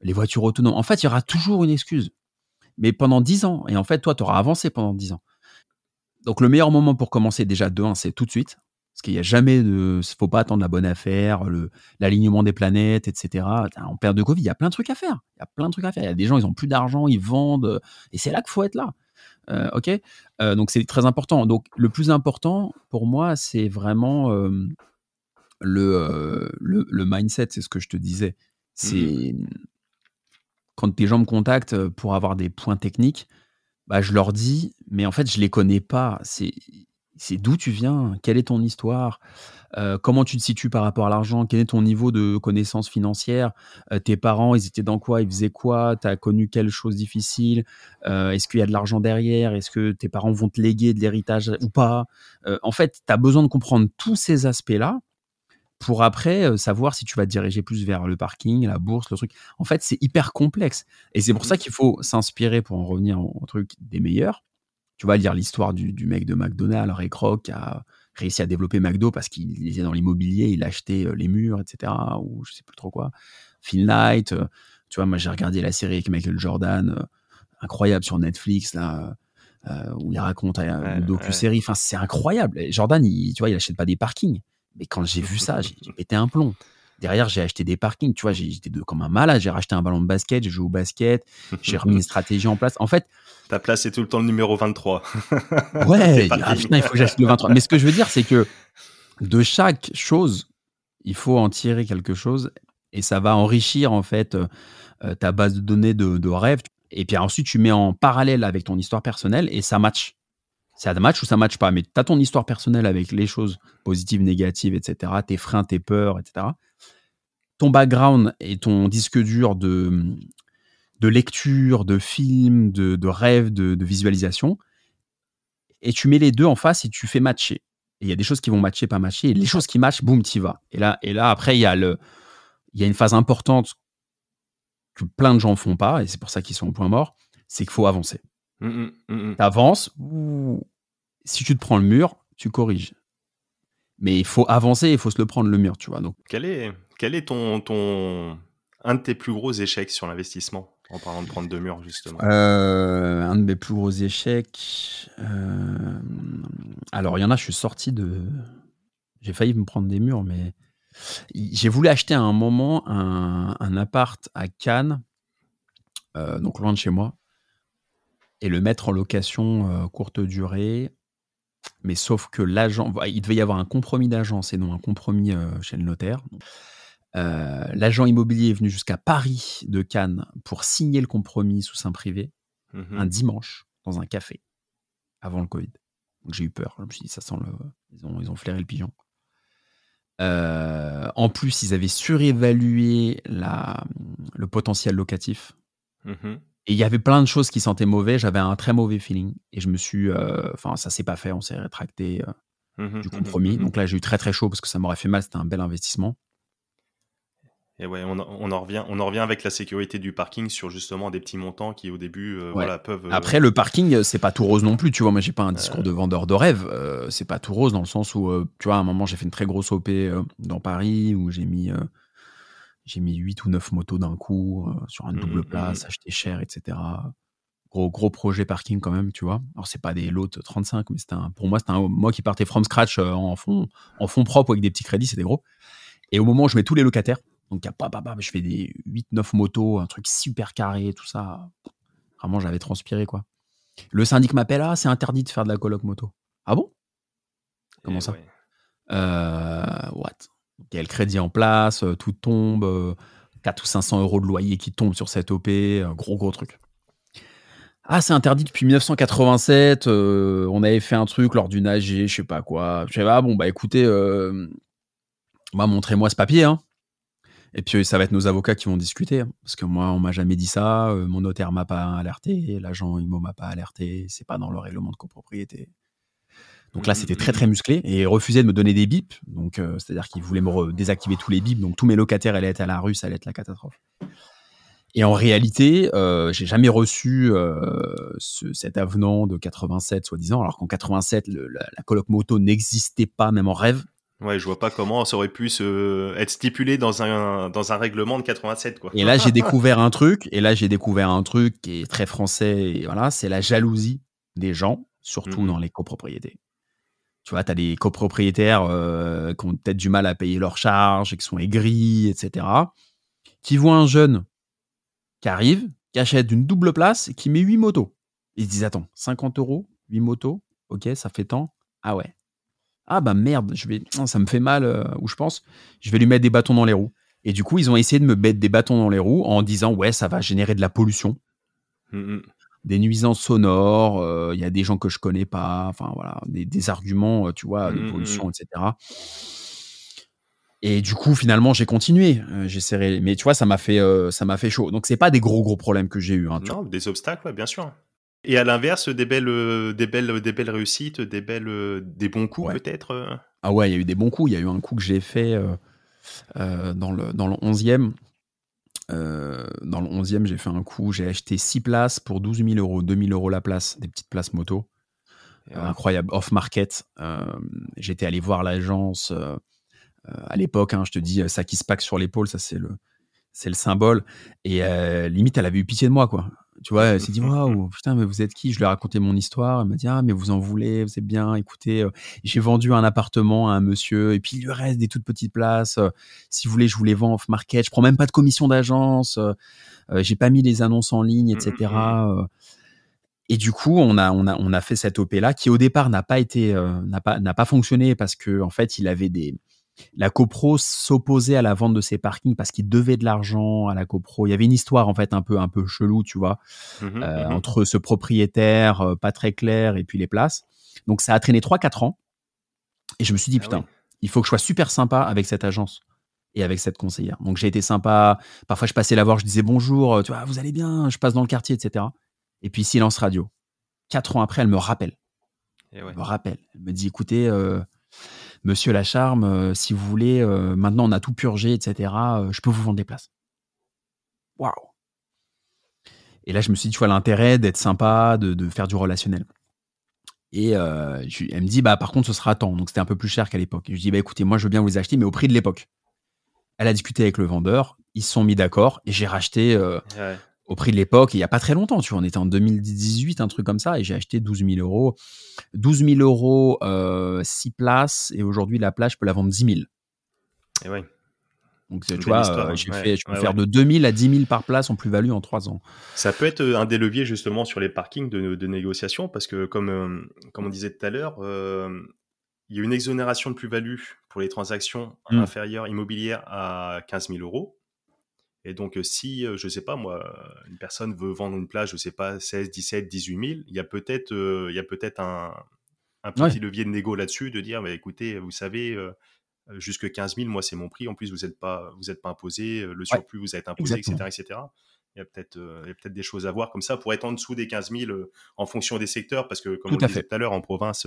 les voitures autonomes. En fait, il y aura toujours une excuse. Mais pendant 10 ans. Et en fait, toi, tu auras avancé pendant 10 ans. Donc, le meilleur moment pour commencer, déjà, de 1, c'est tout de suite. Parce qu'il n'y a jamais de. Il faut pas attendre la bonne affaire, l'alignement des planètes, etc. En période de Covid, il y a plein de trucs à faire. Il y a plein de trucs à faire. Il y a des gens, ils ont plus d'argent, ils vendent. Et c'est là qu'il faut être là. Euh, ok? Euh, Donc, c'est très important. Donc, le plus important pour moi, c'est vraiment euh, le, le, mindset. C'est ce que je te disais. C'est. Mmh quand des gens me contactent euh, pour avoir des points techniques, bah, je leur dis, mais en fait, je les connais pas. C'est, c'est d'où tu viens, quelle est ton histoire, euh, comment tu te situes par rapport à l'argent, quel est ton niveau de connaissance financière, euh, tes parents, ils étaient dans quoi, ils faisaient quoi, tu as connu quelle chose difficile, est-ce qu'il y a de l'argent derrière, est-ce que tes parents vont te léguer de l'héritage ou pas? en fait, tu as besoin de comprendre tous ces aspects-là pour après euh, savoir si tu vas te diriger plus vers le parking, la bourse, le truc. En fait, c'est hyper complexe. Et c'est pour ça mmh. qu'il faut s'inspirer, pour en revenir au, truc, des meilleurs. Tu vas lire l'histoire du, mec de McDonald's, Ray Kroc, qui a réussi à développer McDo parce qu'il était dans l'immobilier, il achetait les murs, etc. Ou je sais plus trop quoi. Phil Knight. Euh, tu vois, moi, j'ai regardé la série avec Michael Jordan, incroyable sur Netflix, là. où il raconte une docu-série. Enfin, c'est incroyable. Jordan, il, tu vois, il achète pas des parkings. Mais quand j'ai vu ça, j'ai pété un plomb. Derrière, j'ai acheté des parkings. Tu vois, j'étais comme un malade. J'ai racheté un ballon de basket, j'ai joué au basket, j'ai remis une stratégie en place. En fait. Ta place est tout le temps le numéro 23. ouais, ah, putain, il faut que j'achète le 23. Mais ce que je veux dire, c'est que de chaque chose, il faut en tirer quelque chose et ça va enrichir, en fait, euh, ta base de données de, de rêves. Et puis ensuite, tu mets en parallèle avec ton histoire personnelle et ça match ça match ou ça match pas? Mais tu as ton histoire personnelle avec les choses positives, négatives, etc., tes freins, tes peurs, etc. Ton background et ton disque dur de, de lecture, de films, de, de rêves, de, visualisation. Et tu mets les deux en face et tu fais matcher. Et il y a des choses qui vont matcher, pas matcher. Et les choses qui matchent, boum, y vas. Et là, et là après, il y, a y a une phase importante que plein de gens font pas, et c'est pour ça qu'ils sont au point mort, c'est qu'il faut avancer. Tu mmh, mmh, mmh, T'avances, si tu te prends le mur, tu corriges. Mais il faut avancer, il faut se le prendre le mur, tu vois. Donc. Quel est, quel est ton, ton, un de tes plus gros échecs sur l'investissement en parlant de prendre deux murs, justement? Euh, Un de mes plus gros échecs. Euh, alors, il y en a, je suis sorti de. J'ai failli me prendre des murs, mais j'ai voulu acheter à un moment un, un appart à Cannes, euh, donc loin de chez moi et le mettre en location euh, courte durée. Mais sauf que l'agent, il devait y avoir un compromis d'agence et non un compromis euh, chez le notaire. Euh, l'agent immobilier est venu jusqu'à Paris de Cannes pour signer le compromis sous sein privé mmh un dimanche dans un café avant le Covid. Donc j'ai eu peur. Je me suis dit, ça sent le. Ils ont, ils ont flairé le pigeon. en plus, ils avaient surévalué la, le potentiel locatif. Mmh et il y avait plein de choses qui sentaient mauvais. J'avais un très mauvais feeling. Et je me suis. Euh, enfin, ça s'est pas fait. On s'est rétracté euh, mmh du mmh compromis. Mmh Donc là, j'ai eu très très chaud parce que ça m'aurait fait mal. C'était un bel investissement. Et ouais, on, en revient, on en revient avec la sécurité du parking sur justement des petits montants qui au début euh, voilà, peuvent. Après, le parking, c'est pas tout rose non plus. Tu vois, moi, j'ai pas un discours de vendeur de rêve. c'est pas tout rose dans le sens où, tu vois, à un moment, j'ai fait une très grosse OP dans Paris où j'ai mis j'ai mis 8 ou 9 motos d'un coup euh, sur un mmh double mmh place, acheté cher, etc. Gros, gros projet parking quand même, tu vois. Alors, c'est pas des lots 35, mais c'était un, pour moi, c'était un, moi qui partais from scratch euh, en fond, en fond propre avec des petits crédits, c'était gros. Et au moment où je mets tous les locataires, donc pas, pas, pas, je fais des 8-9 motos, un truc super carré, tout ça. Vraiment, j'avais transpiré, quoi. Le syndic m'appelle, ah, c'est interdit de faire de la coloc moto. Ah bon? Comment ça? euh, What? Il y a le crédit en place, euh, tout tombe, 4 euh, ou 500 euros de loyer qui tombent sur cette OP, gros gros truc. Ah, c'est interdit depuis 1987. on avait fait un truc lors du AG, je sais pas quoi. Je sais pas, bon, bah écoutez, montrez-moi ce papier. Hein. Et puis ça va être nos avocats qui vont discuter, hein, parce que moi on m'a jamais dit ça, mon notaire m'a pas alerté, l'agent IMO m'a pas alerté, c'est pas dans le règlement de copropriété. Donc là, c'était très très musclé et refusait de me donner des bips. Donc, c'est-à-dire qu'il voulait me désactiver tous les bips. Donc tous mes locataires allaient être à la rue, ça allait être la catastrophe. Et en réalité, euh, j'ai jamais reçu cet avenant de 87, soi-disant, alors qu'en 87, la, la coloc moto n'existait pas, même en rêve. Ouais, je vois pas comment ça aurait pu se... être stipulé dans un, dans un règlement de 87, quoi. Et là, j'ai découvert un truc, et là, j'ai découvert un truc qui est très français, et voilà, c'est la jalousie des gens, surtout mmh dans les copropriétés. Tu vois, tu as des copropriétaires euh, qui ont peut-être du mal à payer leurs charges, et qui sont aigris, etc., qui voient un jeune qui arrive, qui achète une double place, et qui met 8 motos. Ils se disent, attends, 50 euros, 8 motos, ok, ça fait tant. Ah ouais, ah bah merde, je vais, ça me fait mal euh, où je pense, je vais lui mettre des bâtons dans les roues. Et du coup, ils ont essayé de me mettre des bâtons dans les roues en disant ouais, ça va générer de la pollution, mmh des nuisances sonores. Euh, il y a des gens que je connais pas, enfin voilà, des, arguments, euh, tu vois, de mmh pollution, etc. Et du coup, finalement, j'ai continué. J'essaierai, mais tu vois, ça m'a fait, ça m'a fait chaud. Donc c'est pas des gros gros problèmes que j'ai eu. Hein, non, des obstacles, bien sûr. Et à l'inverse, des belles, euh, des belles, des belles réussites, des belles, euh, des bons coups peut-être. Euh? Ah ouais, il y a eu des bons coups. Il y a eu un coup que j'ai fait dans le dans le 11e. Dans le 11e, j'ai fait un coup. J'ai acheté 6 places pour 12 000 euros, 2 000 euros la place, des petites places moto. incroyable, off market. J'étais allé voir l'agence à l'époque. Hein, je te dis, ça qui se pack sur l'épaule, ça c'est le c'est le symbole. Et limite, elle avait eu pitié de moi, quoi. Tu vois, elle s'est dit waouh, putain, mais vous êtes qui? Je lui ai raconté mon histoire. Elle m'a dit ah, mais vous en voulez, vous êtes bien. Écoutez, euh, j'ai vendu un appartement à un monsieur et puis il lui reste des toutes petites places. Euh, si vous voulez, je vous les vends off market. Je prends même pas de commission d'agence. J'ai pas mis les annonces en ligne, etc. Mmh, mmh, mmh. Et du coup, on a, on a, on a fait cette OP là qui au départ n'a pas été, n'a pas, n'a pas fonctionné parce que en fait, il avait des, la copro s'opposait à la vente de ses parkings parce qu'il devait de l'argent à la copro. Il y avait une histoire en fait un peu un peu chelou, tu vois, mmh euh, mmh entre ce propriétaire euh, pas très clair et puis les places. Donc ça a traîné 3-4 ans. Et je me suis dit, ah putain, il faut que je sois super sympa avec cette agence et avec cette conseillère. Donc j'ai été sympa. Parfois je passais la voir, je disais bonjour, euh, tu vois, vous allez bien, je passe dans le quartier, etc. Et puis silence radio. Quatre ans après, elle me rappelle. Elle me rappelle. Elle me dit, écoutez, Monsieur Lacharme, euh, si vous voulez, euh, maintenant on a tout purgé, etc., euh, je peux vous vendre des places. Waouh Et là, je me suis dit, tu vois, l'intérêt d'être sympa, de, faire du relationnel. Et elle me dit, bah par contre, ce sera à temps. Donc c'était un peu plus cher qu'à l'époque. je dis, bah écoutez, moi je veux bien vous les acheter, mais au prix de l'époque. Elle a discuté avec le vendeur, ils se sont mis d'accord, et j'ai racheté au prix de l'époque, il n'y a pas très longtemps, tu vois, on était en 2018, un truc comme ça, et j'ai acheté 12 000 euros. 12 000 euros, 6 euh, places, et aujourd'hui, la place, je peux la vendre 10 000. Et ouais. Donc, tu vois, euh, j'ai fait, je peux faire de 2 000 à 10 000 par place en plus-value en 3 ans. Ça peut être un des leviers, justement, sur les parkings de, négociation, parce que, comme, euh, comme on disait tout à l'heure, il y a une exonération de plus-value pour les transactions mmh. inférieures immobilières à 15 000 euros. Et donc, si, je sais pas, moi, une personne veut vendre une plage, je sais pas, 16, 17, 18 000, il y a peut-être un, un petit levier de négo là-dessus, de dire, mais écoutez, vous savez, jusque 15 000, moi, c'est mon prix. En plus, vous n'êtes pas, vous êtes pas imposé, le surplus, vous êtes imposé, etc., etc. Il y a peut-être peut des choses à voir comme ça pour être en dessous des 15 000 en fonction des secteurs, parce que, comme on disait tout à l'heure, en province,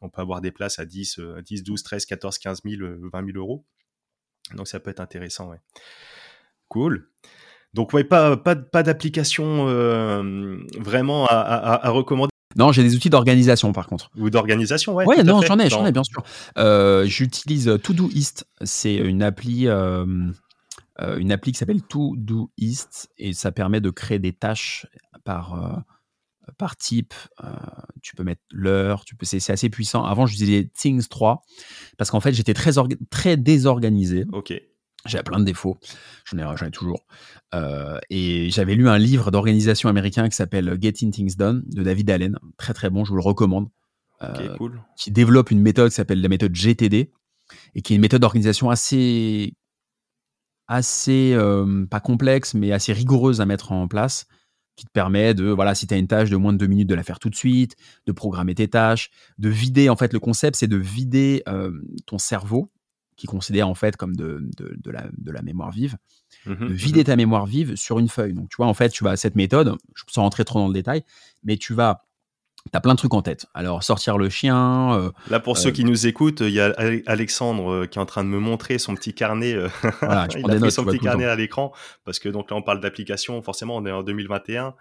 on peut avoir des places à 10, 10, 12, 13, 14, 15 000, 20 000 euros. Donc, ça peut être intéressant, ouais. Cool. Donc, ouais, pas, pas, pas d'application euh, vraiment à, recommander. Non, j'ai des outils d'organisation par contre. Ou d'organisation, ouais. Ouais, non, j'en ai, j'en ai bien sûr. Euh, j'utilise Todoist. C'est une appli, euh, une appli qui s'appelle Todoist et ça permet de créer des tâches par par type. tu peux mettre l'heure. Tu peux. C'est assez puissant. Avant, j'utilisais Things 3 parce qu'en fait, j'étais très très désorganisé. Ok. J'avais plein de défauts, j'en ai, ai, toujours. Euh, et j'avais lu un livre d'organisation américain qui s'appelle Getting Things Done de David Allen, très très bon, je vous le recommande. Euh, cool. Qui développe une méthode qui s'appelle la méthode GTD et qui est une méthode d'organisation assez, assez euh, pas complexe, mais assez rigoureuse à mettre en place. qui te permet de, voilà, si tu as une tâche de moins de deux minutes, de la faire tout de suite, de programmer tes tâches, de vider, en fait, le concept, c'est de vider euh, ton cerveau, qui considère en fait comme de, de, la, de la, mémoire vive, mmh de vider mmh ta mémoire vive sur une feuille. Donc, tu vois, en fait, tu vas cette méthode, sans rentrer trop dans le détail, mais tu vas T'as plein de trucs en tête. Alors, sortir le chien. Euh, là, pour ceux euh, qui nous écoutent, il y a Alexandre euh, qui est en train de me montrer son petit carnet. Voilà, il a son petit carnet à l'écran parce que donc là, on parle d'application. Forcément, on est en 2021,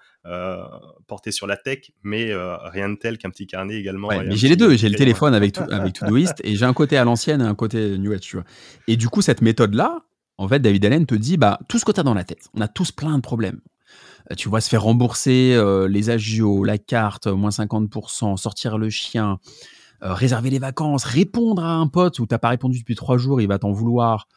porté sur la tech, mais rien de tel qu'un petit carnet également. mais j'ai les deux. J'ai le téléphone avec, tout, avec Todoist et j'ai un côté à l'ancienne et un côté New Age, tu vois. Et du coup, cette méthode-là, en fait, David Allen te dit, bah, tout ce que tu as dans la tête. On a tous plein de problèmes. Euh, tu vois, se faire rembourser euh, les agios, la carte, moins 50%, sortir le chien, euh, réserver les vacances, répondre à un pote où tu n'as pas répondu depuis trois jours, il va t'en vouloir.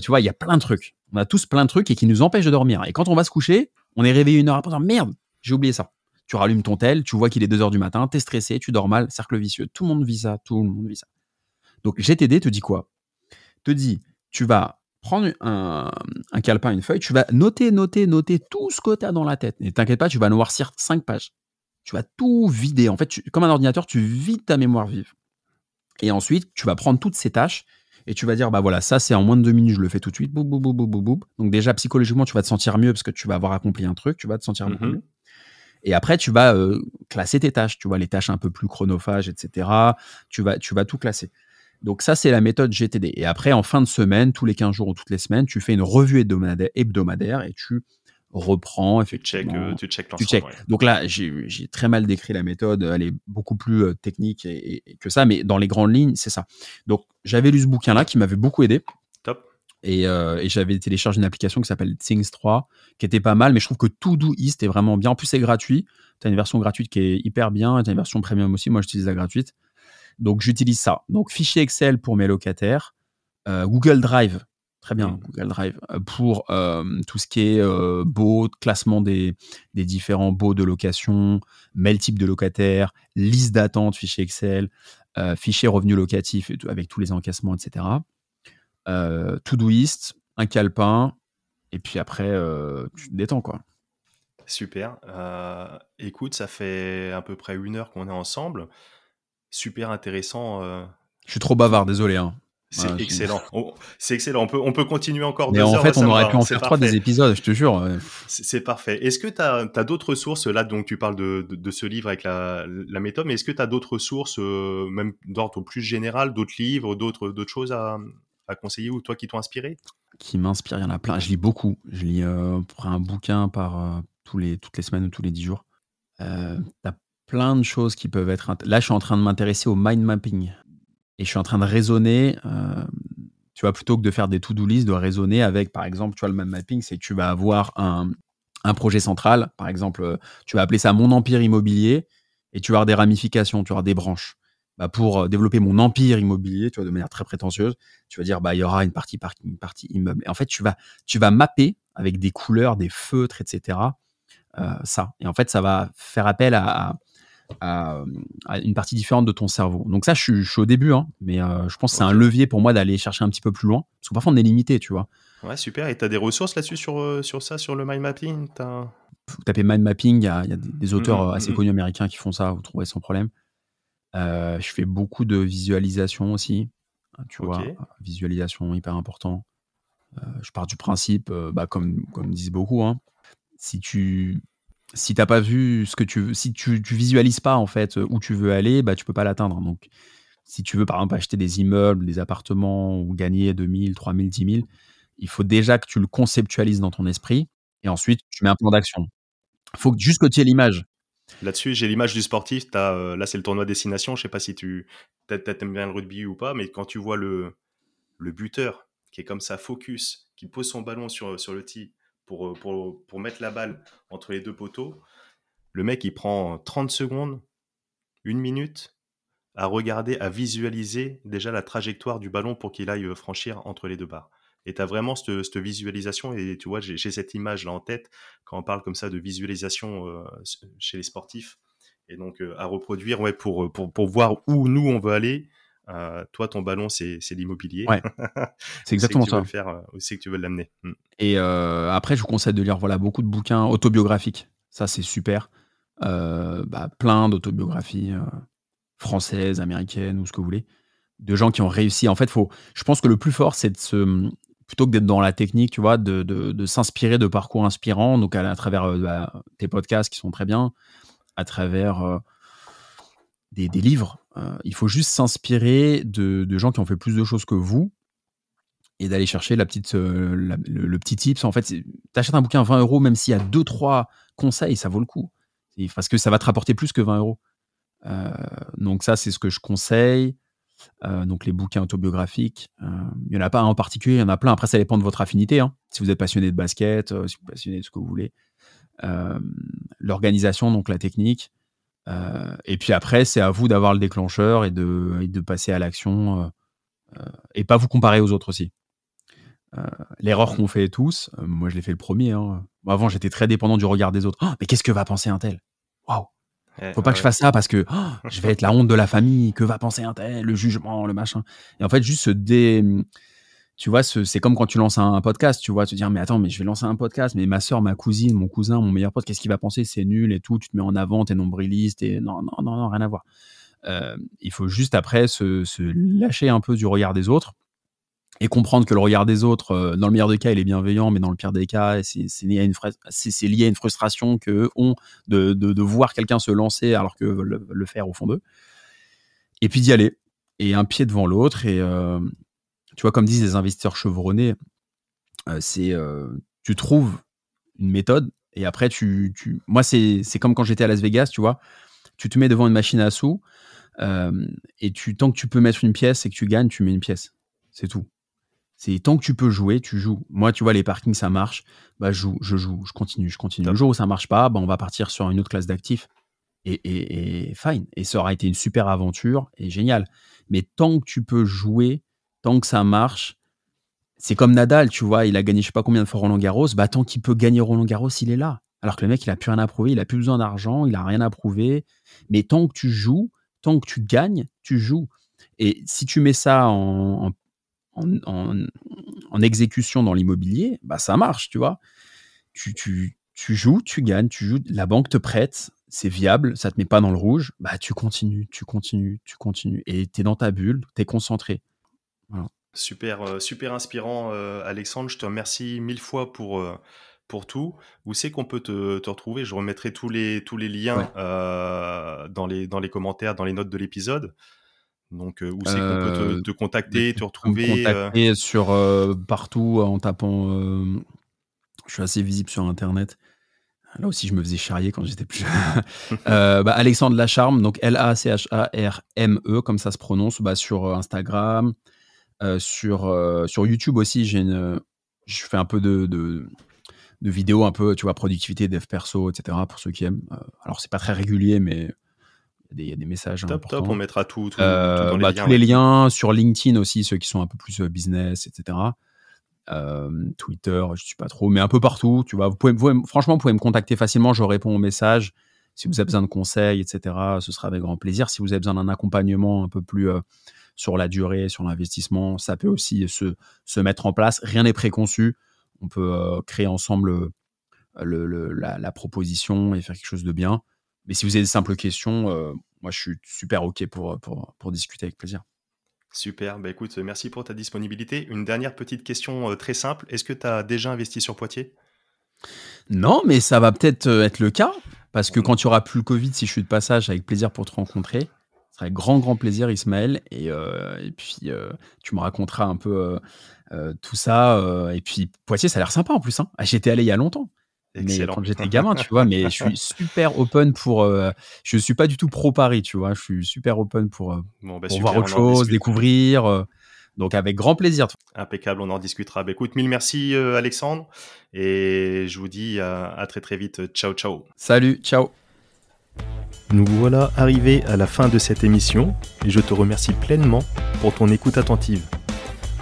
tu vois, il y a plein de trucs. On a tous plein de trucs et qui nous empêchent de dormir. Et quand on va se coucher, on est réveillé une heure après, merde, j'ai oublié ça. Tu rallumes ton tel, tu vois qu'il est 2 heures du matin, tu es stressé, tu dors mal, cercle vicieux. Tout le monde vit ça, tout le monde vit ça. Donc GTD te dit quoi? Te dit, tu vas prendre un, un, calepin, une feuille, tu vas noter, noter, noter tout ce que tu as dans la tête. Et t'inquiète pas, tu vas noircir cinq pages. Tu vas tout vider. En fait, comme un ordinateur, tu vides ta mémoire vive. Et ensuite, tu vas prendre toutes ces tâches et tu vas dire, bah voilà, ça c'est en moins de deux minutes, je le fais tout de suite. Boum, boum, boum, boum, boum. Donc déjà, psychologiquement, tu vas te sentir mieux parce que tu vas avoir accompli un truc, tu vas te sentir mm-hmm. mieux. Et après, tu vas euh, classer tes tâches, tu vois, les tâches un peu plus chronophages, etc. Tu vas, tu vas tout classer. Donc ça, c'est la méthode GTD. Et après, en fin de semaine, tous les 15 jours ou toutes les semaines, tu fais une revue hebdomadaire, et tu reprends. Tu check, euh, tu check tu check. Donc là, j'ai très mal décrit la méthode. Elle est beaucoup plus euh, technique et, que ça, mais dans les grandes lignes, c'est ça. Donc j'avais lu ce bouquin-là qui m'avait beaucoup aidé. Top. Et, euh, et j'avais téléchargé une application qui s'appelle Things 3, qui était pas mal, mais je trouve que Todoist est vraiment bien. En plus, c'est gratuit. Tu as une version gratuite qui est hyper bien, tu as une version premium aussi. Moi, j'utilise la gratuite. Donc j'utilise ça. Donc fichier Excel pour mes locataires, euh, Google Drive, très bien, mmh. Google Drive, euh, pour euh, tout ce qui est euh, beau, classement des, des, différents baux de location, mail type de locataire, liste d'attente, fichier Excel, fichier revenu locatif avec tous les encaissements, etc. Todoist, un calepin, et puis après, tu te détends quoi. Super. écoute, ça fait à peu près une heure qu'on est ensemble super intéressant. Euh. Je suis trop bavard, désolé. Hein. C'est excellent. C'est excellent. On peut, on peut continuer encore Mais en fait, on aurait pu en faire trois des épisodes, je te jure. C'est parfait. Est-ce que tu as, d'autres sources Là, donc, tu parles de, de, ce livre avec la, la méthode, mais est-ce que tu as d'autres sources, euh, même d'ordre plus général, d'autres livres, d'autres choses à, à, conseiller ou toi qui t'ont inspiré? Qui m'inspire, il y en a plein. Je lis beaucoup. Je lis euh, un bouquin par tous les, toutes les semaines ou tous les dix jours. Euh, plein de choses qui peuvent être. Là, je suis en train de m'intéresser au mind mapping. Et je suis en train de raisonner, euh, tu vois, plutôt que de faire des to-do list, de raisonner avec, par exemple, tu vois, le mind mapping, c'est tu vas avoir un, un, projet central. Par exemple, euh, tu vas appeler ça mon empire immobilier et tu vas avoir des ramifications, tu vas avoir des branches. Bah, pour euh, développer mon empire immobilier, tu vois, de manière très prétentieuse, tu vas dire, bah, il y aura une partie partie immeuble. Et en fait, tu vas, tu vas mapper avec des couleurs, des feutres, etc. ça. Et en fait, ça va faire appel à, une partie différente de ton cerveau. Donc ça, je suis, au début, hein, mais euh, je pense que c'est un levier pour moi d'aller chercher un petit peu plus loin. Parce que parfois, on est limité, tu vois. Ouais, super. Et tu as des ressources là-dessus sur, euh, sur ça, sur le mind mapping? Vous tapez mind mapping, il y a, des, auteurs mmh, mmh, assez mmh. connus américains qui font ça, vous trouvez sans problème. Euh, je fais beaucoup de visualisation aussi. Hein, tu vois, visualisation hyper important. je pars du principe, bah, comme, comme disent beaucoup, hein, si tu si t'as pas vu ce que tu veux, si tu, visualises pas en fait où tu veux aller, bah tu peux pas l'atteindre. Donc, si tu veux par exemple acheter des immeubles, des appartements ou gagner 2000, 3000, 10 000, il faut déjà que tu le conceptualises dans ton esprit et ensuite tu mets un plan d'action. Il faut juste que tu aies l'image. Là-dessus, j'ai l'image du sportif. As, euh, là, c'est le tournoi destination. Je sais pas si tu aimes bien le rugby ou pas, mais quand tu vois le, le buteur qui est comme ça, focus, qui pose son ballon sur, sur le tee, pour, euh, pour, pour, mettre la balle entre les deux poteaux. Le mec, il prend 30 secondes, une minute, à regarder, à visualiser déjà la trajectoire du ballon pour qu'il aille euh, franchir entre les deux barres. Et tu as vraiment cette, cette, visualisation, et tu vois, j'ai cette image là en tête, quand on parle comme ça de visualisation euh, chez les sportifs, et donc à reproduire ouais, pour, pour, pour voir où nous on veut aller, euh, toi, ton ballon, c'est l'immobilier. Ouais. C'est exactement ça. Faire, euh, que tu veux l'amener? Hmm. Et euh, après, je vous conseille de lire voilà, beaucoup de bouquins autobiographiques. Ça, c'est super. Bah, plein d'autobiographies françaises, américaines ou ce que vous voulez, de gens qui ont réussi. En fait, faut, je pense que le plus fort, c'est de se, plutôt que d'être dans la technique, tu vois, de, de, s'inspirer de parcours inspirants, donc à, travers bah, tes podcasts qui sont très bien, à travers des, livres. il faut juste s'inspirer de, gens qui ont fait plus de choses que vous et d'aller chercher la petite, le, petit tips. En fait, tu achètes un bouquin à 20 euros, même s'il y a deux, trois conseils, ça vaut le coup. Parce que ça va te rapporter plus que 20 euros. Euh, donc ça, c'est ce que je conseille. Euh, donc les bouquins autobiographiques, euh, il n'y en a pas un en particulier, il y en a plein. Après, ça dépend de votre affinité. Hein. Si vous êtes passionné de basket, si vous êtes passionné de ce que vous voulez. L'organisation, donc la technique. Et puis après, c'est à vous d'avoir le déclencheur et de, et de passer à l'action et pas vous comparer aux autres aussi. L'erreur qu'on fait tous, moi je l'ai fait le premier. Hein. Avant, j'étais très dépendant du regard des autres. Oh, mais qu'est-ce que va penser un tel? Waouh faut pas que je fasse ça parce que oh, je vais être la honte de la famille. Que va penser un tel Le jugement, le machin. Et en fait, juste ce dé. Tu vois, c'est comme quand tu lances un, podcast, tu vois, te dire, mais attends, mais je vais lancer un podcast, mais ma soeur, ma cousine, mon cousin, mon meilleur pote, qu'est-ce qu'il va penser? C'est nul et tout, tu te mets en avant, t'es nombriliste, et non, non, non, non, rien à voir. Euh, il faut juste après se, lâcher un peu du regard des autres et comprendre que le regard des autres, euh, dans le meilleur des cas, il est bienveillant, mais dans le pire des cas, c'est lié, à une frustration qu'eux ont de, voir quelqu'un se lancer alors que veulent le faire au fond d'eux. Et puis d'y aller. Et un pied devant l'autre. Et euh, tu vois, comme disent les investisseurs chevronnés, euh, c'est tu trouves une méthode et après tu. tu... Moi, c'est comme quand j'étais à Las Vegas, tu vois. Tu te mets devant une machine à sous et tu, tant que tu peux mettre une pièce et que tu gagnes, tu mets une pièce. C'est tout. C'est tant que tu peux jouer, tu joues. Moi, tu vois, les parkings, ça marche. Bah, je joue, je joue, je continue, je continue. Le jour où ça marche pas, bah, on va partir sur une autre classe d'actifs. Et, fine. Et ça aura été une super aventure et génial. Mais tant que tu peux jouer, tant que ça marche, c'est comme Nadal, tu vois, il a gagné je sais pas combien de fois Roland Garros. Bah, tant qu'il peut gagner Roland Garros, il est là. Alors que le mec, il a plus rien à prouver, il a plus besoin d'argent, il a rien à prouver. Mais tant que tu joues, tant que tu gagnes, tu joues. Et si tu mets ça en, exécution dans l'immobilier, bah ça marche, tu vois. Tu, joues, tu gagnes, tu joues, la banque te prête, c'est viable, ça te met pas dans le rouge, bah tu continues, tu continues, tu continues. Et tu es dans ta bulle, tu es concentré. Super, euh, super inspirant, euh, Alexandre. Je te remercie mille fois pour, euh, pour tout. Où c'est qu'on peut te, te, retrouver? Je remettrai tous les, tous les liens dans, les, dans les commentaires, dans les notes de l'épisode. Donc, euh, où c'est qu'on peut te, contacter, te retrouver contacter sur partout en tapant. je suis assez visible sur Internet. Là aussi, je me faisais charrier quand j'étais plus jeune. bah, Alexandre Lacharme, donc L-A-C-H-A-R-M-E, comme ça se prononce, bah, sur Instagram, sur, sur YouTube aussi. J'ai une, je fais un peu de, de, de, vidéos, un peu, tu vois, productivité, dev perso, etc. pour ceux qui aiment. alors, c'est pas très régulier, mais il y a des messages. Top, top, on mettra tout, euh, dans les bah, liens, tous les liens sur LinkedIn aussi, ceux qui sont un peu plus euh, business, etc. Euh, Twitter, je suis pas trop, mais un peu partout. Tu vois, vous pouvez, franchement, vous pouvez me contacter facilement. Je réponds aux messages. Si vous avez besoin de conseils, etc., ce sera avec grand plaisir. Si vous avez besoin d'un accompagnement un peu plus sur la durée, sur l'investissement, ça peut aussi se, se, mettre en place. Rien n'est préconçu. On peut créer ensemble le, la, la, proposition et faire quelque chose de bien. Mais si vous avez des simples questions, euh, moi je suis super OK pour, pour, pour discuter avec plaisir. Super, bah écoute, merci pour ta disponibilité. Une dernière petite question euh, très simple. Est-ce que tu as déjà investi sur Poitiers? Non, mais ça va peut-être euh, être le cas, parce que quand il n'y aura plus le Covid, si je suis de passage, avec plaisir pour te rencontrer. Ce serait grand, grand plaisir, Ismaël. Et, et puis, tu me raconteras un peu tout ça. et puis, Poitiers, ça a l'air sympa en plus. Hein. Ah, j'étais allé il y a longtemps. Mais quand j'étais gamin, tu vois, mais je suis super open pour. Euh, je suis pas du tout pro Paris, tu vois. Je suis super open pour, euh, bah, voir autre chose, découvrir. Euh, donc avec grand plaisir. Impeccable, on en discutera. Bah, écoute, mille merci Alexandre, et je vous dis à très très vite. Ciao, ciao. Salut, ciao. Nous voilà arrivés à la fin de cette émission, et je te remercie pleinement pour ton écoute attentive.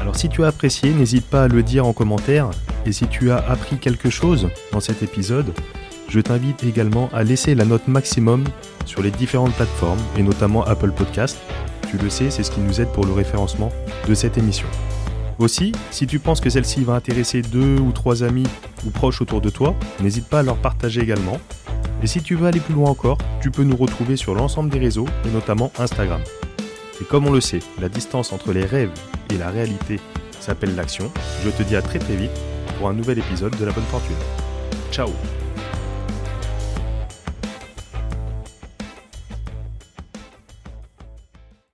Alors si tu as apprécié, n'hésite pas à le dire en commentaire. Et si tu as appris quelque chose dans cet épisode, je t'invite également à laisser la note maximum sur les différentes plateformes, et notamment Apple Podcast. Tu le sais, c'est ce qui nous aide pour le référencement de cette émission. Aussi, si tu penses que celle-ci va intéresser deux ou trois amis ou proches autour de toi, n'hésite pas à leur partager également. Et si tu veux aller plus loin encore, tu peux nous retrouver sur l'ensemble des réseaux et notamment Instagram. Et comme on le sait, la distance entre les rêves et la réalité s'appelle l'action. Je te dis à très très vite pour un nouvel épisode de la bonne fortune. Ciao